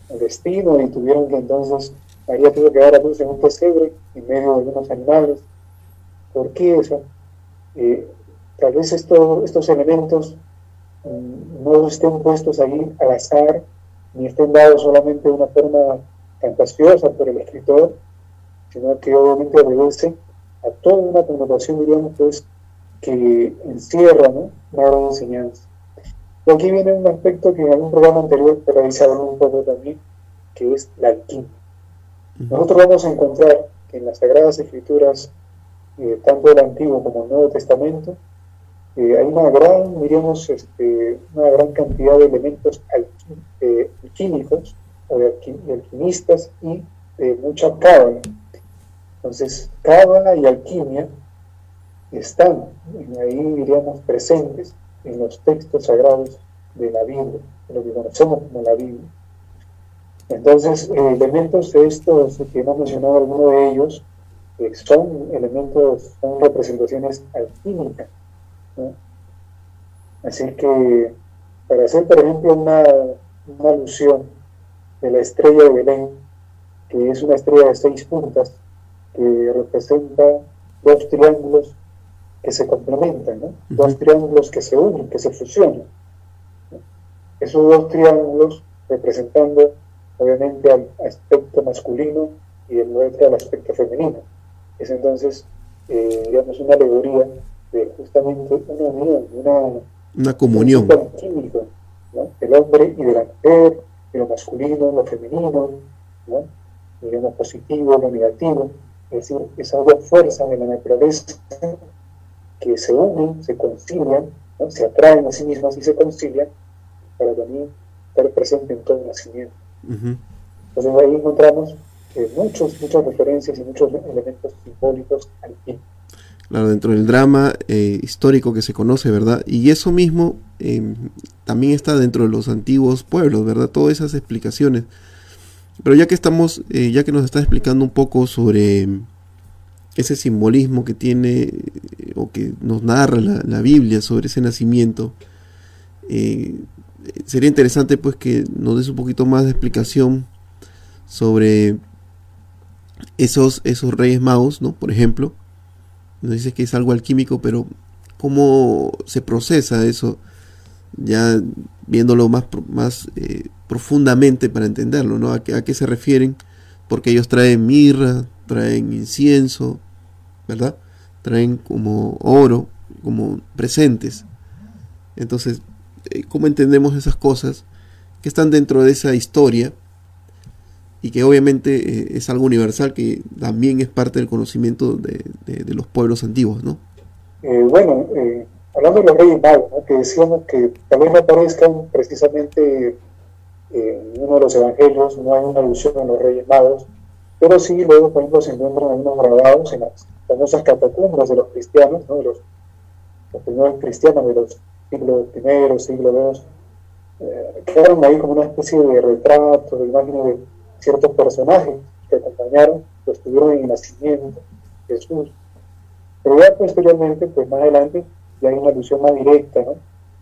Speaker 4: al destino, y tuvieron que entonces, María tuvo que dar a luz en un pesebre en medio de algunos animales. ¿Por qué eso? Eh, tal vez esto, estos elementos mm, no estén puestos ahí al azar, ni estén dados solamente de una forma fantasiosa por el escritor, sino que obviamente obedece a toda una connotación, diríamos, pues, que encierra ¿no? una gran enseñanza. Y aquí viene un aspecto que en algún programa anterior te revisé un poco también, que es la alquimia. Nosotros vamos a encontrar que en las Sagradas Escrituras, eh, tanto del Antiguo como del Nuevo Testamento, eh, hay una gran, diríamos, este, una gran cantidad de elementos alquí- eh, alquímicos de, alqui- de alquimistas y de mucha cábala. Entonces, cábala y alquimia están ahí, diríamos, presentes en los textos sagrados de la Biblia, lo que conocemos como la Biblia. Entonces, eh, elementos de estos que hemos mencionado, algunos de ellos, eh, son elementos, son representaciones alquímicas. Así que, para hacer, por ejemplo, una, una alusión de la estrella de Belén, que es una estrella de seis puntas, que representa dos triángulos que se complementan, ¿no? dos triángulos que se unen, que se fusionan. ¿no? Esos dos triángulos representando obviamente al aspecto masculino y el otro al aspecto femenino. Es entonces, eh, digamos, una alegoría de justamente una unión, una,
Speaker 3: una comunión.
Speaker 4: Un químico, ¿no? del hombre y de la mujer, de lo masculino, lo femenino, ¿no? lo positivo, lo negativo, es decir, esas dos fuerzas de la naturaleza que se unen, se concilian, ¿no? se atraen a sí mismas y se concilian para también estar presente en todo el nacimiento. Entonces ahí encontramos eh, muchos, muchas referencias y muchos elementos simbólicos al fin.
Speaker 3: Claro, dentro del drama eh, histórico que se conoce, ¿verdad? Y eso mismo em, también está dentro de los antiguos pueblos, ¿verdad? Todas esas explicaciones. Pero ya que estamos, eh, ya que nos está explicando un poco sobre ese simbolismo que tiene o que nos narra la, Biblia sobre ese nacimiento, sería interesante pues que nos des un poquito más de explicación sobre esos, esos reyes magos, ¿no? Por ejemplo, nos dice que es algo alquímico, pero ¿cómo se procesa eso? Ya viéndolo más, más eh, profundamente para entenderlo, ¿no? ¿A qué, ¿A qué se refieren? Porque ellos traen mirra, traen incienso, ¿verdad? Traen como oro, como presentes. Entonces, eh, ¿cómo entendemos esas cosas que están dentro de esa historia y que obviamente eh, es algo universal que también es parte del conocimiento de, los pueblos antiguos, ¿no?
Speaker 4: Eh, bueno, eh, hablando de los reyes magos, que decíamos que tal vez no aparezcan precisamente en uno de los evangelios, no hay una alusión a los reyes magos, pero sí luego, por ejemplo, se encuentran algunos grabados en las famosas catacumbas de los cristianos, ¿no? de los, los primeros cristianos de los siglos I, siglo II, quedaron ahí como una especie de retrato, de imágenes de ciertos personajes que acompañaron, pues estuvieron en el nacimiento Jesús. Pero ya posteriormente, pues más adelante, ya hay una alusión más directa, ¿no?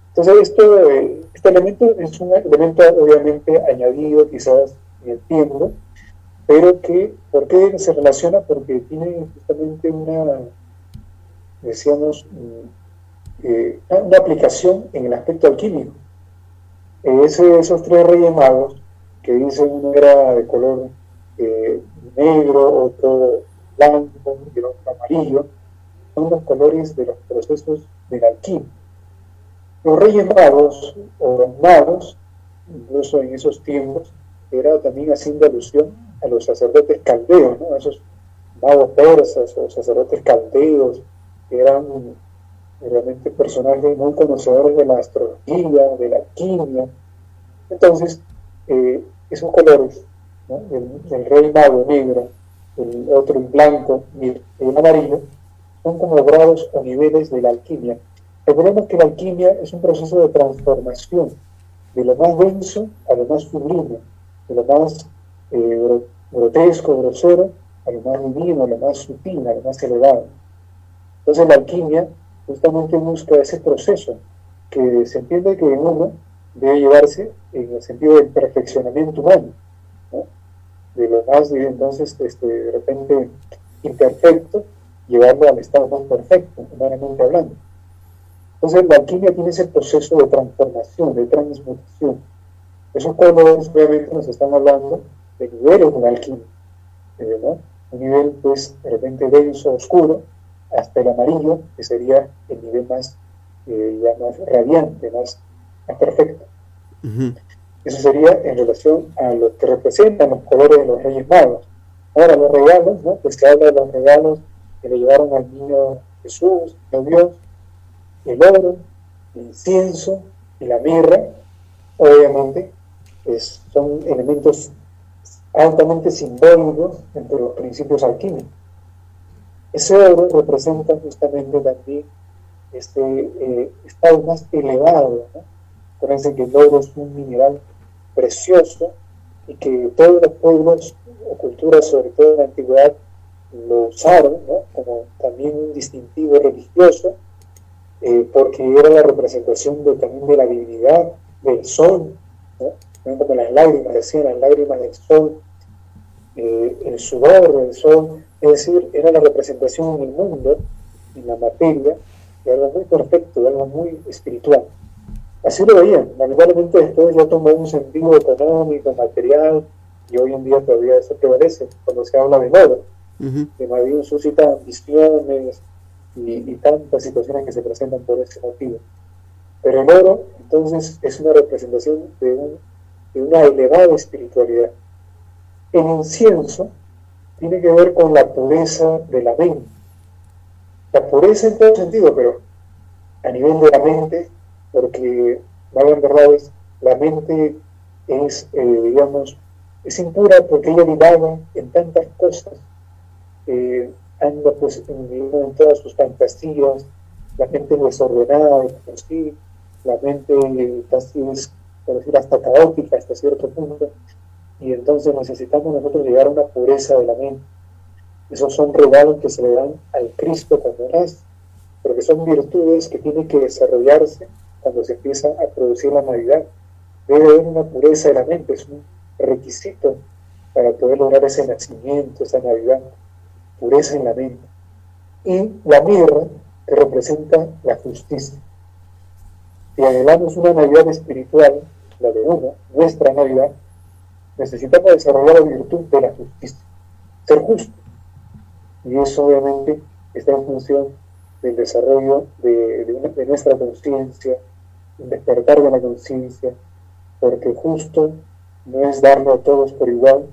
Speaker 4: Entonces, esto, eh, este elemento es un elemento obviamente añadido quizás en el tiempo, pero que, ¿por qué se relaciona? Porque tiene justamente una, decíamos, mm, eh, una aplicación en el aspecto alquímico. Ese, esos tres reyes magos que dice uno era de color eh, negro, otro blanco y otro amarillo, son los colores de los procesos de la alquimia. Los reyes magos o los magos, incluso en esos tiempos, era también haciendo alusión a los sacerdotes caldeos, esos magos persas o sacerdotes caldeos, que eran realmente personajes muy conocedores de la astrología, de la alquimia. Entonces, eh, esos colores, el, rey mago negro, el otro en blanco y el, amarillo, son como grados o niveles de la alquimia. Recordemos que la alquimia es un proceso de transformación de lo más denso a lo más sublime, de lo más eh, grotesco, grosero, a lo más divino, a lo más sutil, a lo más elevado. Entonces la alquimia justamente busca ese proceso que se entiende que en uno debe llevarse en el sentido del perfeccionamiento humano, de lo más, entonces, este, de repente, imperfecto, llevarlo al estado más perfecto, humanamente hablando. Entonces, la alquimia tiene ese proceso de transformación, de transmutación. Esos colores, obviamente, nos están hablando de niveles de la alquimia, ¿no? Un nivel, pues, de repente denso, oscuro, hasta el amarillo, que sería el nivel más, eh, ya más radiante, más perfecto. Eso sería en relación a lo que representan los colores de los Reyes Magos. Ahora, los regalos, ¿no? Pues se habla de los regalos que le llevaron al niño Jesús, a Dios, el oro, el incienso y la mirra, obviamente, pues, son elementos altamente simbólicos entre los principios alquímicos. Ese oro representa justamente también este eh, estado más elevado, ¿no? Acuérdense que el oro es un mineral precioso y que todos los pueblos o culturas, sobre todo en la antigüedad, lo usaron como también un distintivo religioso, eh, porque era la representación también de la divinidad del sol, ¿no? como las lágrimas, decían las lágrimas del sol, eh, el sudor del sol, es decir, era la representación en el mundo, en la materia, de algo muy perfecto, de algo muy espiritual. Así lo veían. Lamentablemente después ya tomó un sentido económico, material, y hoy en día todavía eso prevalece cuando se habla de moda. Que más bien suscita ambiciones, y, y tantas situaciones que se presentan por ese motivo. Pero el oro, entonces, es una representación de, un, de una elevada espiritualidad. El incienso tiene que ver con la pureza de la mente. La pureza en todo sentido, pero a nivel de la mente, porque, en verdades, la mente es, eh, digamos, es impura porque ella divaga en tantas cosas, eh, anda pues en, todas sus fantasías, la mente desordenada de por sí, la mente casi es, por decir, hasta caótica hasta cierto punto, y entonces necesitamos nosotros llegar a una pureza de la mente. Esos son regalos que se le dan al Cristo cuando nace, porque son virtudes que tienen que desarrollarse cuando se empieza a producir la Navidad. Debe haber una pureza de la mente, es un requisito para poder lograr ese nacimiento, esa Navidad, pureza en la mente. Y la mirra, que representa la justicia. Si anhelamos una Navidad espiritual, la de uno, nuestra Navidad, necesitamos desarrollar la virtud de la justicia, ser justo. Y eso obviamente está en función del desarrollo de, nuestra conciencia, despertar de la conciencia, porque justo no es darlo a todos por igual,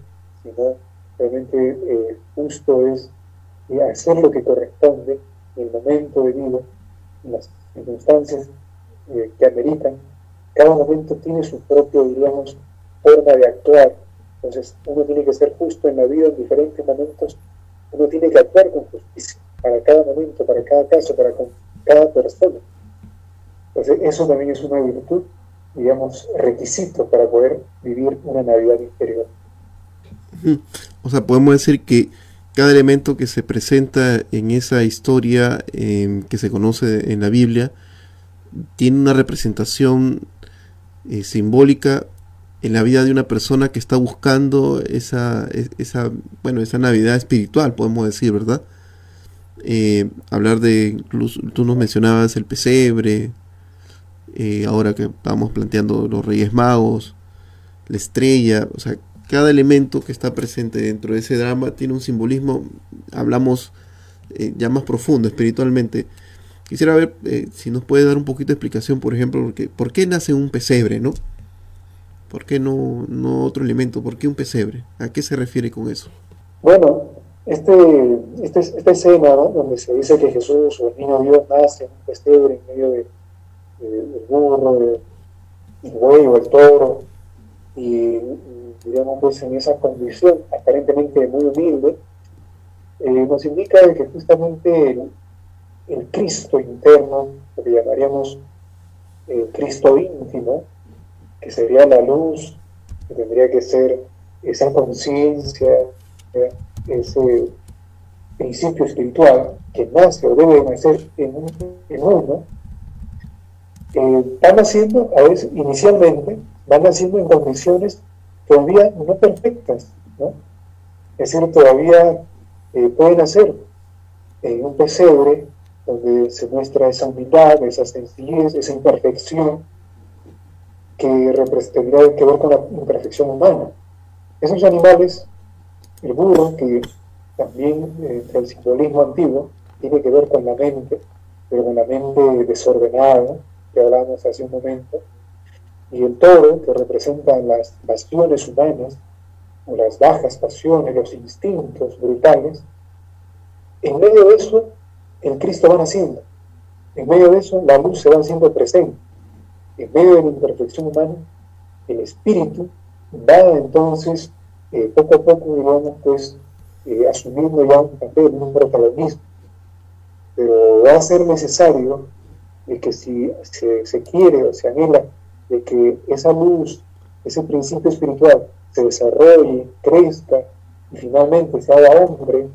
Speaker 4: sino realmente eh, justo es eh, hacer lo que corresponde en el momento de vida, en las circunstancias eh, que ameritan. Cada momento tiene su propio, digamos, forma de actuar. Entonces, uno tiene que ser justo en la vida en diferentes momentos. Uno tiene que actuar con justicia para cada momento, para cada caso, para cada persona. Entonces, eso también es una virtud digamos, requisito para poder vivir una Navidad interior.
Speaker 3: O sea, podemos decir que cada elemento que se presenta en esa historia eh, que se conoce en la Biblia tiene una representación eh, simbólica en la vida de una persona que está buscando esa, esa, bueno, esa Navidad espiritual, podemos decir, ¿verdad? Eh, hablar de, incluso tú nos mencionabas el pesebre, eh, ahora que estamos planteando los Reyes Magos, la estrella, o sea, cada elemento que está presente dentro de ese drama tiene un simbolismo, hablamos eh, ya más profundo, espiritualmente. Quisiera ver eh, si nos puede dar un poquito de explicación, por ejemplo, porque, ¿por qué nace un pesebre, no? ¿Por qué no, no otro elemento? ¿Por qué un pesebre? ¿A qué se refiere con eso?
Speaker 4: Bueno, este, este, esta escena donde se dice que Jesús o el niño Dios nace en un pesebre en medio de, el burro, el, buey o el toro, y, digamos, pues en esa condición aparentemente muy humilde, eh, nos indica de que justamente el, el, Cristo interno, lo que llamaríamos el Cristo íntimo, que sería la luz, que tendría que ser esa conciencia, ese principio espiritual que nace o debe nacer en, en uno, van haciendo, a veces, inicialmente, van haciendo en condiciones todavía no perfectas. Es decir, todavía eh, pueden hacer en un pesebre donde se muestra esa humildad, esa sencillez, esa imperfección que tendría que ver con la imperfección humana. Esos animales, el burro, que también eh, el simbolismo antiguo tiene que ver con la mente, pero con la mente desordenada, que hablábamos hace un momento, y el toro, que representa las pasiones humanas, o las bajas pasiones, los instintos brutales, en medio de eso el Cristo va naciendo, en medio de eso la luz se va haciendo presente, en medio de la imperfección humana, el espíritu va entonces eh, poco a poco, digamos, pues eh, asumiendo ya un papel, un protagonismo, pero va a ser necesario de que si se, quiere o se anhela de que esa luz, ese principio espiritual se desarrolle, crezca y finalmente se haga hombre,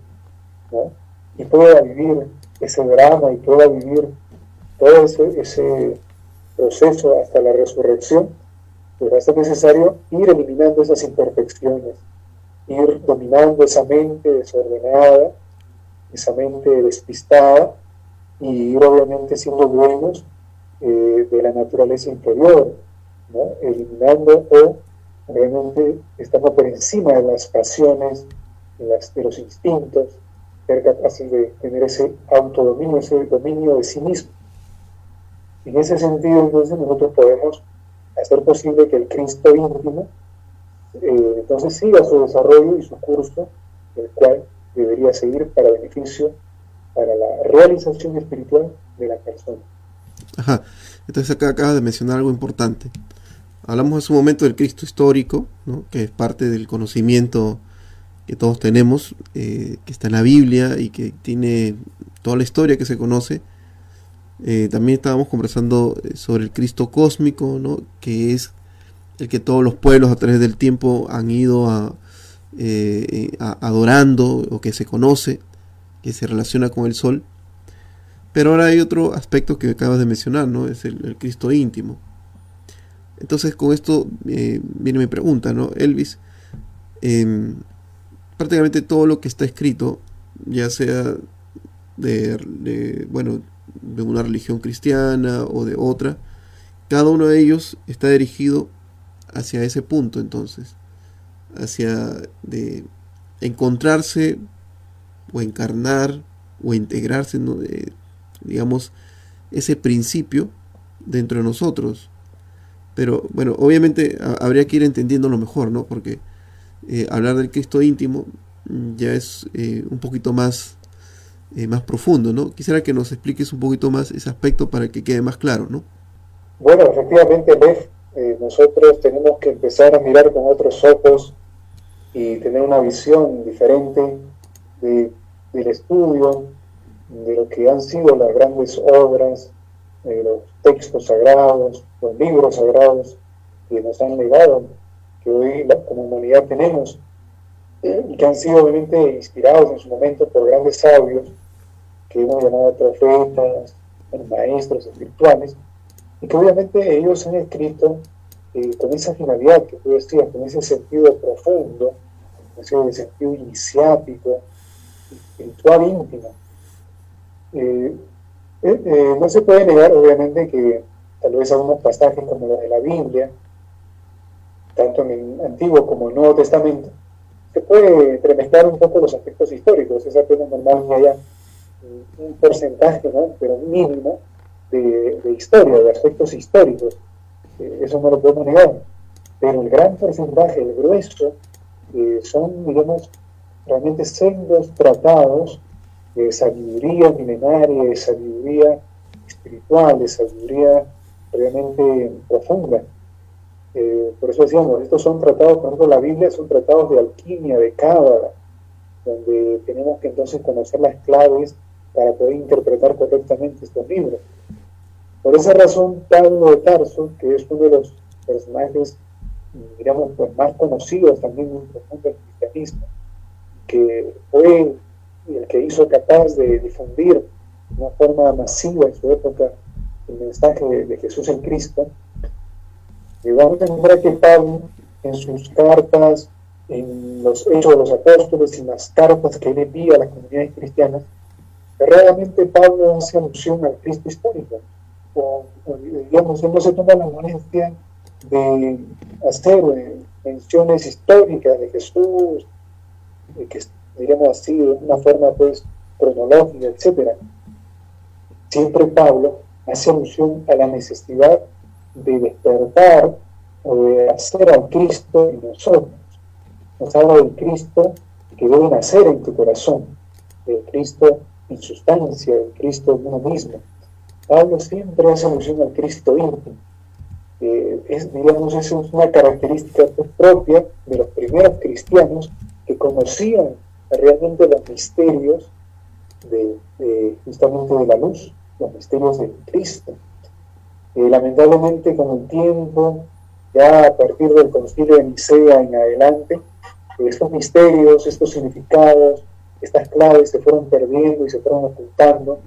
Speaker 4: y pueda vivir ese drama y pueda vivir todo ese, ese proceso hasta la resurrección, pues va a ser necesario ir eliminando esas imperfecciones, ir dominando esa mente desordenada, esa mente despistada, y obviamente siendo dueños eh, de la naturaleza interior, ¿no? eliminando o obviamente estando por encima de las pasiones, de, las, de los instintos, ser capaces de tener ese autodominio, ese dominio de sí mismo. En ese sentido, entonces, nosotros podemos hacer posible que el Cristo íntimo, eh, entonces, siga su desarrollo y su curso, el cual debería seguir para beneficio, para la realización espiritual de la persona.
Speaker 3: Ajá. Entonces acá acabas de mencionar algo importante. Hablamos en su momento del Cristo histórico, ¿no? que es parte del conocimiento que todos tenemos, eh, que está en la Biblia y que tiene toda la historia que se conoce. Eh, también estábamos conversando eh, sobre el Cristo cósmico, ¿no? que es el que todos los pueblos a través del tiempo han ido a, adorando o que se conoce, que se relaciona con el sol. Pero ahora hay otro aspecto que acabas de mencionar, ¿no? Es el, Cristo íntimo. Entonces con esto viene mi pregunta, ¿no? Elvis, em, prácticamente todo lo que está escrito, ya sea de, bueno, de una religión cristiana o de otra, cada uno de ellos está dirigido hacia ese punto entonces, hacia de encontrarse o encarnar o integrarse, digamos, ese principio dentro de nosotros. Pero bueno, obviamente habría que ir entendiéndolo mejor, ¿no? Porque eh, hablar del Cristo íntimo mm, ya es eh, un poquito más, eh, más profundo, ¿no? Quisiera que nos expliques un poquito más ese aspecto para que quede más claro, ¿no?
Speaker 4: Bueno, efectivamente, nosotros tenemos que empezar a mirar con otros ojos y tener una visión diferente de, del estudio, de lo que han sido las grandes obras, los textos sagrados, los libros sagrados que nos han legado que hoy como humanidad tenemos y que han sido obviamente inspirados en su momento por grandes sabios que hemos llamado profetas, maestros espirituales, y que obviamente ellos han escrito eh, con esa finalidad que tú decías, con ese sentido profundo, ese sentido iniciático, espiritual íntimo. Eh, eh, no se puede negar, obviamente, que tal vez algunos pasajes como los de la Biblia, tanto en el Antiguo como en el Nuevo Testamento, se puede entremezclar un poco los aspectos históricos, es apenas normal que haya un porcentaje, ¿no? pero mínimo, de, historia, de aspectos históricos. Eh, eso no lo podemos negar. Pero el gran porcentaje, el grueso, eh, son, digamos, realmente sendos tratados de sabiduría milenaria, de sabiduría espiritual, de sabiduría realmente profunda. Eh, por eso decíamos, estos son tratados, por ejemplo, la Biblia son tratados de alquimia, de cábala, donde tenemos que entonces conocer las claves para poder interpretar correctamente estos libros. Por esa razón, Pablo de Tarso, que es uno de los personajes, digamos, pues, más conocidos también en el profundo del cristianismo, que fue el que hizo capaz de difundir de una forma masiva en su época el mensaje de Jesús en Cristo, y vamos a encontrar que Pablo, en sus cartas, en los Hechos de los Apóstoles, en las cartas que él envía a las comunidades cristianas, realmente Pablo hace alusión al Cristo histórico. O, digamos, él no se toma la molestia de hacer eh, menciones históricas de Jesús, que diríamos así, de una forma pues cronológica, etc. Siempre Pablo hace alusión a la necesidad de despertar o de hacer al Cristo en nosotros. Nos habla del Cristo que debe nacer en tu corazón, del Cristo en sustancia, del Cristo en uno mismo. Pablo siempre hace alusión al Cristo íntimo. Eh, es, digamos, es una característica propia de los primeros cristianos conocían realmente los misterios de, justamente de la luz, los misterios del Cristo. Eh, lamentablemente con el tiempo, ya a partir del concilio de Nicea en adelante, estos misterios, estos significados, estas claves se fueron perdiendo y se fueron ocultando.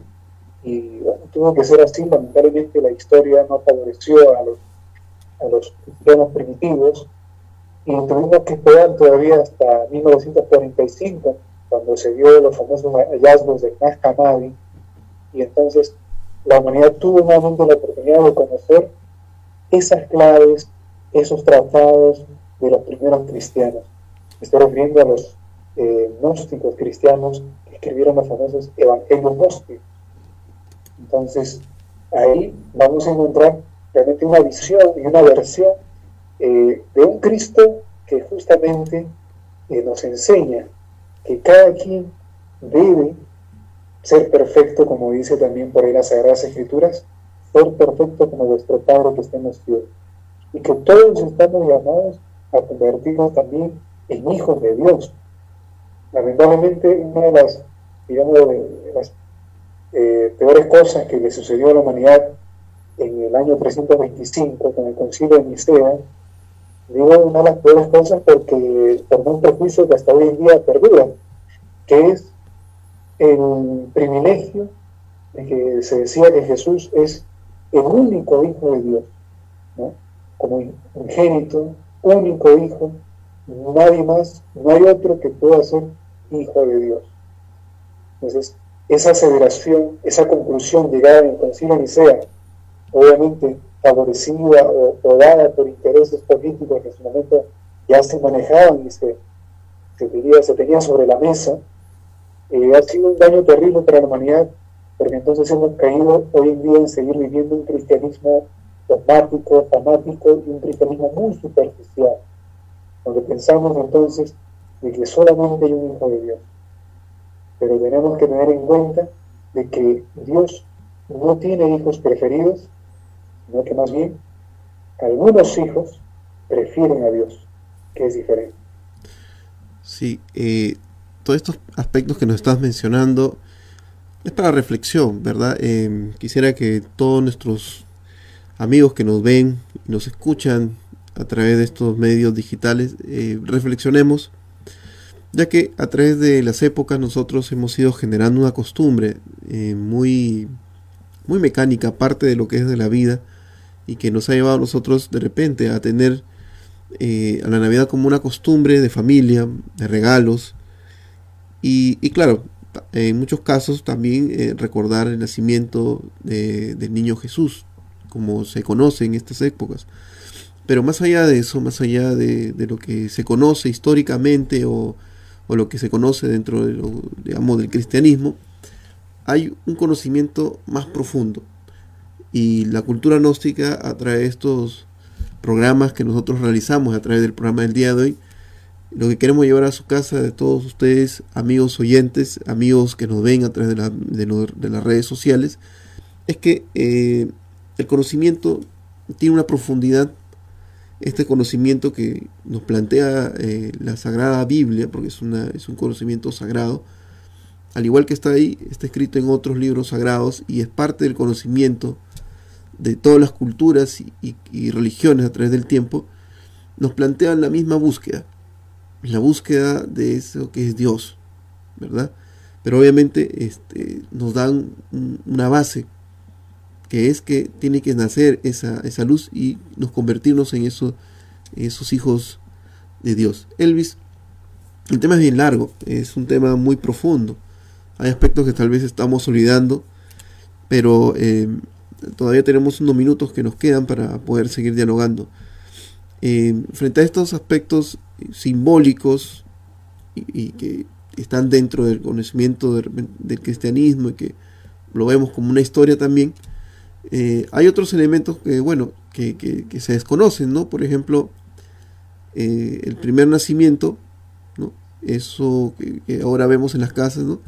Speaker 4: Y bueno, tuvo que ser así, lamentablemente la historia no favoreció a los, a los cristianos primitivos y tuvimos que esperar todavía hasta 1945, cuando se dio los famosos hallazgos de Nag Hammadi, y entonces la humanidad tuvo nuevamente la oportunidad de conocer esas claves, esos tratados de los primeros cristianos. estoy refiriendo a los eh, gnósticos cristianos que escribieron los famosos evangelios gnósticos. Entonces, ahí vamos a encontrar realmente una visión y una versión eh, de un Cristo que justamente eh, nos enseña que cada quien debe ser perfecto, como dice también por ahí las Sagradas Escrituras, ser perfecto como vuestro Padre que está en los cielos. Y que todos estamos llamados a convertirnos también en hijos de Dios. Lamentablemente, una de las, digamos, de las eh, peores cosas que le sucedió a la humanidad en el año 325 con el concilio de Nicea, digo una de las peores cosas porque por un prejuicio que hasta hoy en día perdura, que es el privilegio de que se decía que Jesús es el único hijo de Dios, ¿no? como ingénito, único hijo, nadie más, no hay otro que pueda ser hijo de Dios. Entonces, esa aseveración, esa conclusión llegada en el concilio Nicea, obviamente favorecida o, dada por intereses políticos que en su momento ya se manejaban y se, se, se tenían sobre la mesa, eh, ha sido un daño terrible para la humanidad, porque entonces hemos caído hoy en día en seguir viviendo un cristianismo dogmático, fanático y un cristianismo muy superficial, donde pensamos entonces de que solamente hay un hijo de Dios. Pero tenemos que tener en cuenta de que Dios no tiene hijos preferidos, sino que más bien algunos hijos prefieren a Dios, que es diferente.
Speaker 3: Sí, eh, todos estos aspectos que nos estás mencionando es para reflexión, ¿verdad? Eh, quisiera que todos nuestros amigos que nos ven nos escuchan a través de estos medios digitales eh, reflexionemos, ya que a través de las épocas nosotros hemos ido generando una costumbre muy, muy mecánica, parte de lo que es de la vida, y que nos ha llevado a nosotros de repente a tener eh, a la Navidad como una costumbre de familia, de regalos. Y, claro, en muchos casos también eh, recordar el nacimiento del niño Jesús, como se conoce en estas épocas. Pero más allá de eso, más allá de, lo que se conoce históricamente o, o, lo que se conoce dentro de lo, del cristianismo, hay un conocimiento más profundo. Y la cultura gnóstica a través de estos programas que nosotros realizamos a través del programa del día de hoy, lo que queremos llevar a su casa de todos ustedes, amigos oyentes, amigos que nos ven a través de, las redes sociales, es que eh, el conocimiento tiene una profundidad, este conocimiento que nos plantea eh, la Sagrada Biblia, porque es, una, es un conocimiento sagrado, al igual que está ahí, está escrito en otros libros sagrados y es parte del conocimiento de todas las culturas y, religiones a través del tiempo, nos plantean la misma búsqueda, la búsqueda de eso que es Dios, ¿verdad? Pero obviamente este, nos dan una base, que es que tiene que nacer esa, esa luz y nos convertirnos en eso, esos hijos de Dios. Elvis, el tema es bien largo, es un tema muy profundo. Hay aspectos que tal vez estamos olvidando, pero eh, todavía tenemos unos minutos que nos quedan para poder seguir dialogando. Eh, frente a estos aspectos simbólicos y, que están dentro del conocimiento del, cristianismo y que lo vemos como una historia también, eh, hay otros elementos que, bueno, que, se desconocen, ¿no? Por ejemplo, eh, el primer nacimiento, ¿no? Eso que, ahora vemos en las casas, ¿no?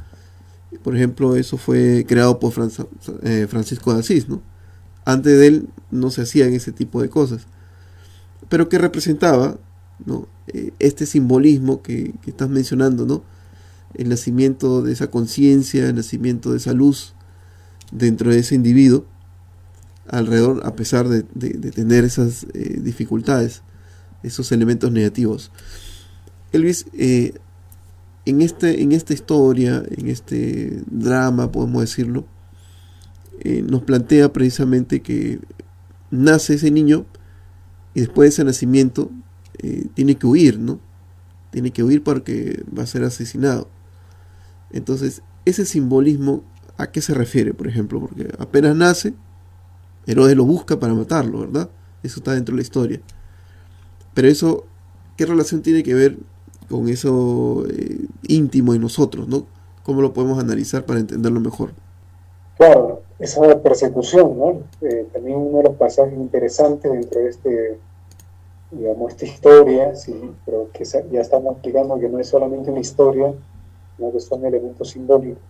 Speaker 3: Por ejemplo, eso fue creado por Francisco de Asís, ¿no? Antes de él no se hacían ese tipo de cosas. Pero que representaba ¿no? Eh, este simbolismo que, estás mencionando, ¿no? el nacimiento de esa conciencia, el nacimiento de esa luz dentro de ese individuo, alrededor, a pesar de, tener esas eh, dificultades, esos elementos negativos. Elvis, eh, en, este, en esta historia, en este drama, podemos decirlo, eh, nos plantea precisamente que nace ese niño y después de ese nacimiento eh, tiene que huir, ¿no? Tiene que huir porque va a ser asesinado. Entonces, ese simbolismo, ¿a qué se refiere, por ejemplo? Porque apenas nace, Herodes lo busca para matarlo, ¿verdad? Eso está dentro de la historia. Pero eso, ¿qué relación tiene que ver con eso eh, íntimo en nosotros, ¿no? ¿Cómo lo podemos analizar para entenderlo mejor?
Speaker 4: Claro, esa persecución, ¿no? Eh, también uno de los pasajes interesantes dentro de este, digamos, esta historia, sí, pero que ya estamos explicando que no es solamente una historia, sino que son elementos simbólicos.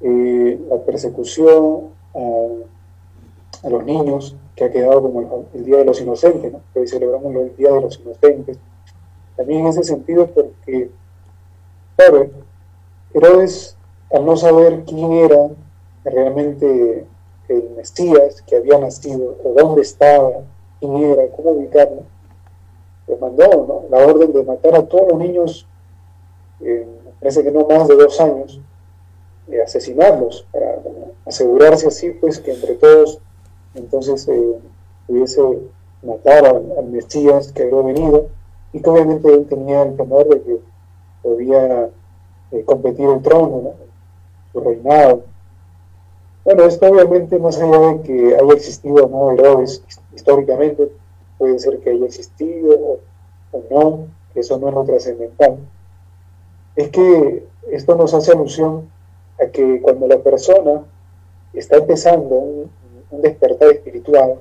Speaker 4: Eh, la persecución a, los niños, que ha quedado como el, Día de los Inocentes, ¿no? hoy celebramos el Día de los Inocentes, también en ese sentido porque, claro, Herodes, al no saber quién era realmente el Mesías que había nacido, o dónde estaba, quién era, cómo ubicarlo, le mandó ¿no? la orden de matar a todos los niños, eh, parece que no más de dos años, y asesinarlos, para asegurarse así, pues, que entre todos entonces eh, pudiese matar al, Mesías que había venido, y que obviamente él tenía el temor de que podía eh, competir el trono, ¿no? su reinado. Bueno, esto obviamente más allá de que haya existido no Herodes históricamente, puede ser que haya existido o, no, eso no es lo trascendental. Es que esto nos hace alusión a que cuando la persona está empezando un, despertar espiritual,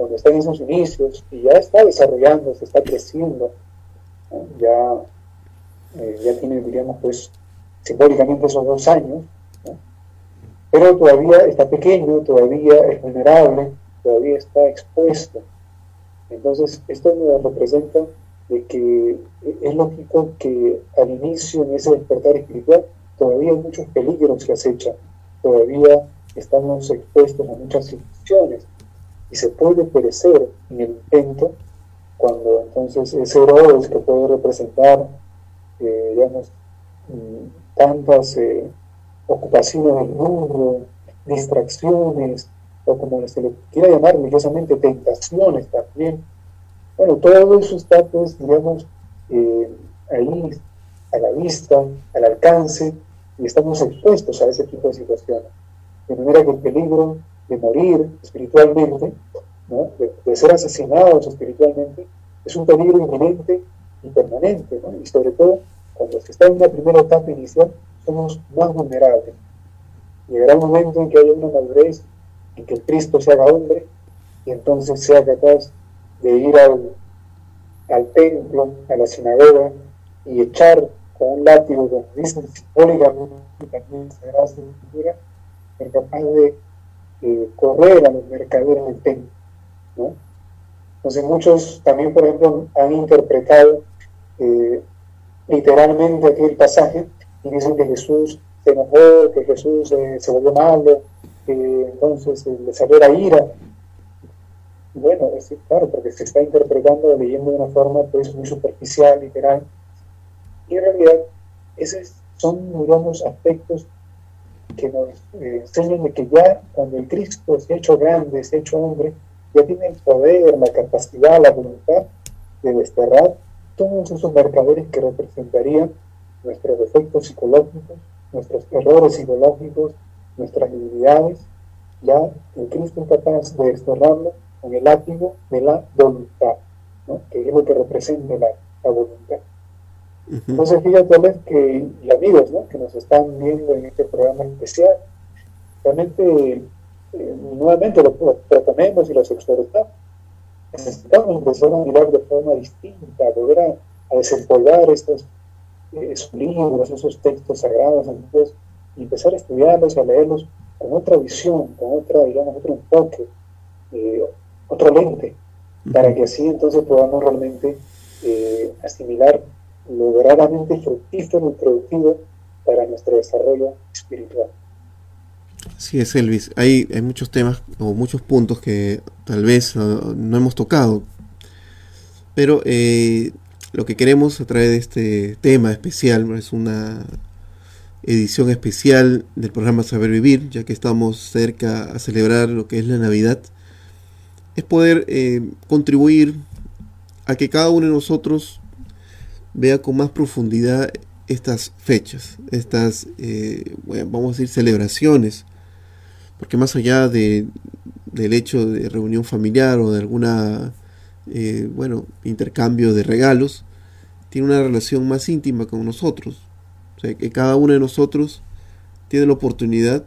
Speaker 4: cuando está en esos inicios y ya está desarrollando, se está creciendo, ya, eh, ya tiene, diríamos, pues simbólicamente esos dos años, pero todavía está pequeño, todavía es vulnerable, todavía está expuesto. Entonces, esto nos representa de que es lógico que al inicio en ese despertar espiritual todavía hay muchos peligros que acechan, todavía estamos expuestos a muchas situaciones y se puede perecer en el intento cuando entonces ese Herodes que puede representar, eh, digamos, mm, tantas eh, ocupaciones del mundo, distracciones, o como se le quiera llamar religiosamente, tentaciones también. Bueno, todo eso está, pues, digamos, eh, ahí a la vista, al alcance, y estamos expuestos a ese tipo de situaciones. De manera que el peligro de morir espiritualmente, ¿no? de, ser asesinados espiritualmente, es un peligro inminente y permanente, ¿no? y sobre todo cuando se está en una primera etapa inicial, somos más vulnerables. Llegará un momento en que haya una madurez, en que el Cristo se haga hombre y entonces sea capaz de ir al, al templo, a la sinagoga y echar con un látigo, como dicen simbólicamente, también será Escritura, ser capaz de eh, correr a los mercaderes del templo. ¿no? Entonces muchos también, por ejemplo, han interpretado eh, literalmente aquel pasaje y dicen que Jesús se enojó, que Jesús eh, se volvió malo, que entonces eh, le salió la ira. Bueno, es claro, porque se está interpretando, leyendo de una forma pues muy superficial, literal. Y en realidad, esos son, digamos, aspectos que nos eh, enseñan de que ya cuando el Cristo ha hecho grande, ha hecho hombre, ya tiene el poder, la capacidad, la voluntad de desterrar todos esos mercaderes que representarían nuestros defectos psicológicos, nuestros errores psicológicos, nuestras debilidades, ya el Cristo es capaz de desterrarlo con el látigo de la voluntad, ¿no? que es lo que representa la, voluntad. Entonces, fíjate, que, y amigos ¿no? que nos están viendo en este programa especial, realmente, eh, nuevamente lo, proponemos y los exhortamos. Necesitamos empezar a mirar de forma distinta, volver a, a desempolvar estos esos libros, esos textos sagrados entonces y empezar a estudiarlos y a leerlos con otra visión, con otra, digamos, otro enfoque, eh, otro lente, para que así entonces podamos realmente eh, asimilar lo verdaderamente fructífero y productivo para nuestro desarrollo espiritual.
Speaker 3: Sí, es Elvis. Hay, hay muchos temas o muchos puntos que tal vez no hemos tocado, pero eh, lo que queremos a través de este tema especial es una edición especial del programa Saber Vivir, ya que estamos cerca a celebrar lo que es la Navidad, es poder eh, contribuir a que cada uno de nosotros vea con más profundidad estas fechas, estas, eh, vamos a decir, celebraciones, porque más allá de, del hecho de reunión familiar o de alguna eh, bueno, intercambio de regalos, tiene una relación más íntima con nosotros. O sea, que cada uno de nosotros tiene la oportunidad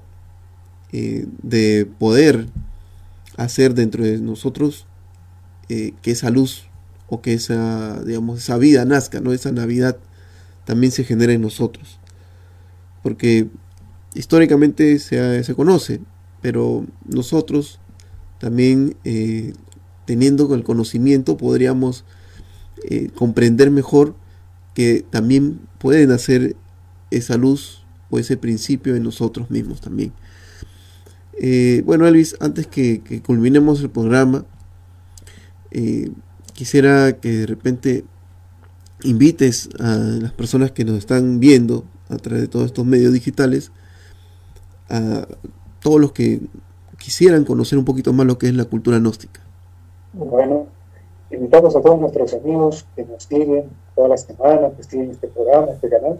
Speaker 3: eh, de poder hacer dentro de nosotros eh, que esa luz que esa, digamos, esa vida nazca, ¿no? Esa Navidad también se genera en nosotros. Porque históricamente se, se conoce, pero nosotros también eh, teniendo el conocimiento podríamos eh, comprender mejor que también pueden hacer esa luz o ese principio en nosotros mismos también. Eh, bueno, Elvis, antes que, culminemos el programa, quisiera que de repente invites a las personas que nos están viendo a través de todos estos medios digitales, a todos los que quisieran conocer un poquito más lo que es la cultura gnóstica.
Speaker 4: Bueno, invitamos a todos nuestros amigos que nos siguen todas las semanas, que siguen este programa, este canal,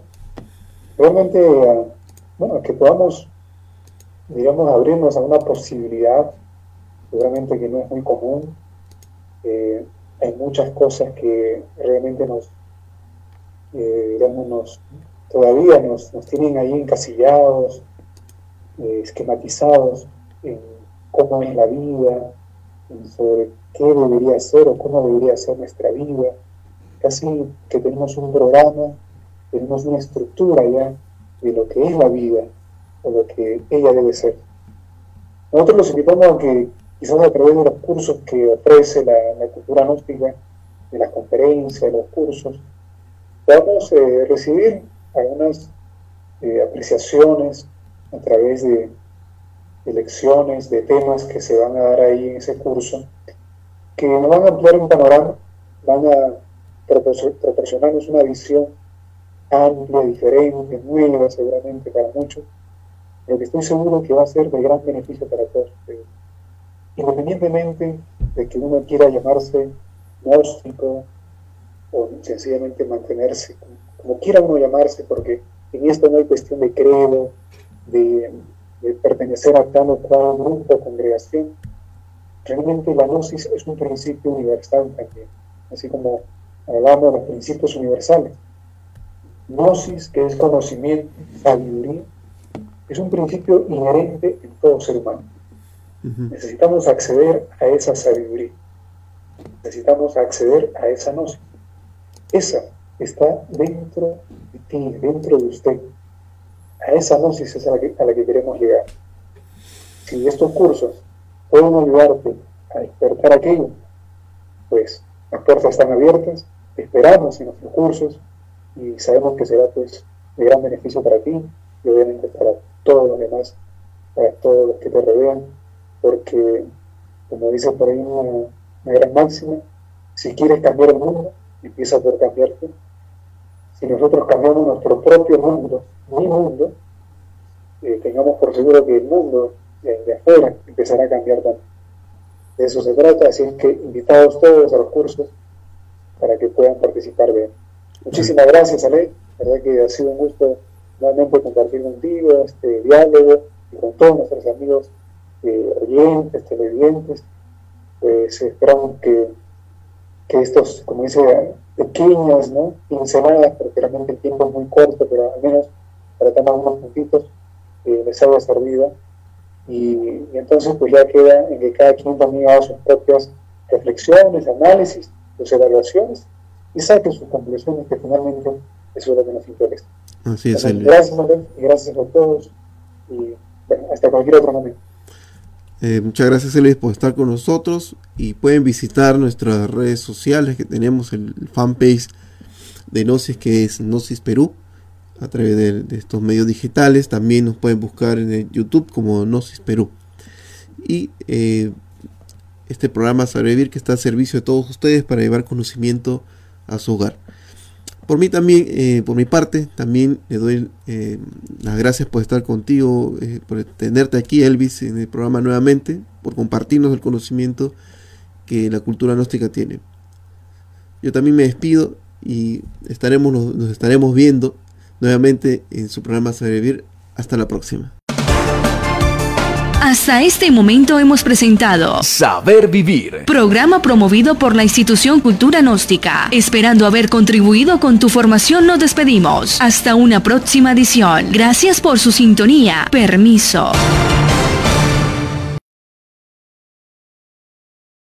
Speaker 4: realmente bueno, que podamos, digamos, abrirnos a una posibilidad, seguramente que no es muy común. Eh, hay muchas cosas que realmente nos, eh, digamos, nos, todavía nos, nos tienen ahí encasillados, eh, esquematizados en cómo es la vida, sobre qué debería ser o cómo debería ser nuestra vida. Casi que tenemos un programa, tenemos una estructura ya de lo que es la vida o lo que ella debe ser. Nosotros los invitamos a que quizás a través de los cursos que ofrece la, cultura gnóstica, de las conferencias, de los cursos, podamos eh, recibir algunas eh, apreciaciones a través de, lecciones, de temas que se van a dar ahí en ese curso, que nos van a ampliar un panorama, van a proporcionarnos una visión amplia, diferente, nueva seguramente para muchos, pero que estoy seguro que va a ser de gran beneficio para todos ustedes. Independientemente de que uno quiera llamarse gnóstico o sencillamente mantenerse, como quiera uno llamarse, porque en esto no hay cuestión de credo, de pertenecer a tal o cual grupo o congregación, realmente la gnosis es un principio universal también, así como hablamos de los principios universales. Gnosis, que es conocimiento, sabiduría, es un principio inherente en todo ser humano. Necesitamos acceder a esa sabiduría. Necesitamos acceder a esa gnosis. Esa está dentro de ti, dentro de usted a esa gnosis es a la, que, a la que queremos llegar. Si estos cursos pueden ayudarte a despertar aquello, pues las puertas están abiertas, esperamos en nuestros cursos y sabemos que será pues de gran beneficio para ti y obviamente para todos los demás, para todos los que te rodean, porque como dice por ahí una, una gran máxima, si quieres cambiar el mundo, empieza por cambiarte. Si nosotros cambiamos nuestro propio mundo, mi mundo, eh, tengamos por seguro que el mundo de, afuera empezará a cambiar también. De eso se trata, así que invitados todos a los cursos para que puedan participar bien. Muchísimas gracias, Ale. La verdad que ha sido un gusto nuevamente compartir contigo este diálogo y con todos nuestros amigos eh, oyentes, televidentes. Pues esperamos que, que estos, como dice, pequeñas, ¿no? pinceladas, porque realmente el tiempo es muy corto, pero al menos para tomar unos puntitos, eh, les haya servido. Y, entonces pues ya queda en que cada quien también haga sus propias reflexiones, análisis, sus evaluaciones y saque sus conclusiones que finalmente eso es lo que nos interesa.
Speaker 3: Así es,
Speaker 4: gracias, y gracias a todos y bueno, hasta cualquier otro momento.
Speaker 3: Eh, muchas gracias Elvis por estar con nosotros y pueden visitar nuestras redes sociales que tenemos el fanpage de Gnosis que es Gnosis Perú a través de, estos medios digitales. También nos pueden buscar en YouTube como Gnosis Perú. Y eh, este programa Sobrevivir que está al servicio de todos ustedes para llevar conocimiento a su hogar. Por mí también, eh, por mi parte, también le doy eh, las gracias por estar contigo, por tenerte aquí, Elvis, en el programa nuevamente, por compartirnos el conocimiento que la cultura gnóstica tiene. Yo también me despido y estaremos, nos estaremos viendo nuevamente en su programa Sobrevivir. Hasta la próxima.
Speaker 1: Hasta este momento hemos presentado
Speaker 2: Saber Vivir.
Speaker 1: Programa promovido por la institución Cultura Gnóstica. Esperando haber contribuido con tu formación, nos despedimos. Hasta una próxima edición. Gracias por su sintonía. Permiso.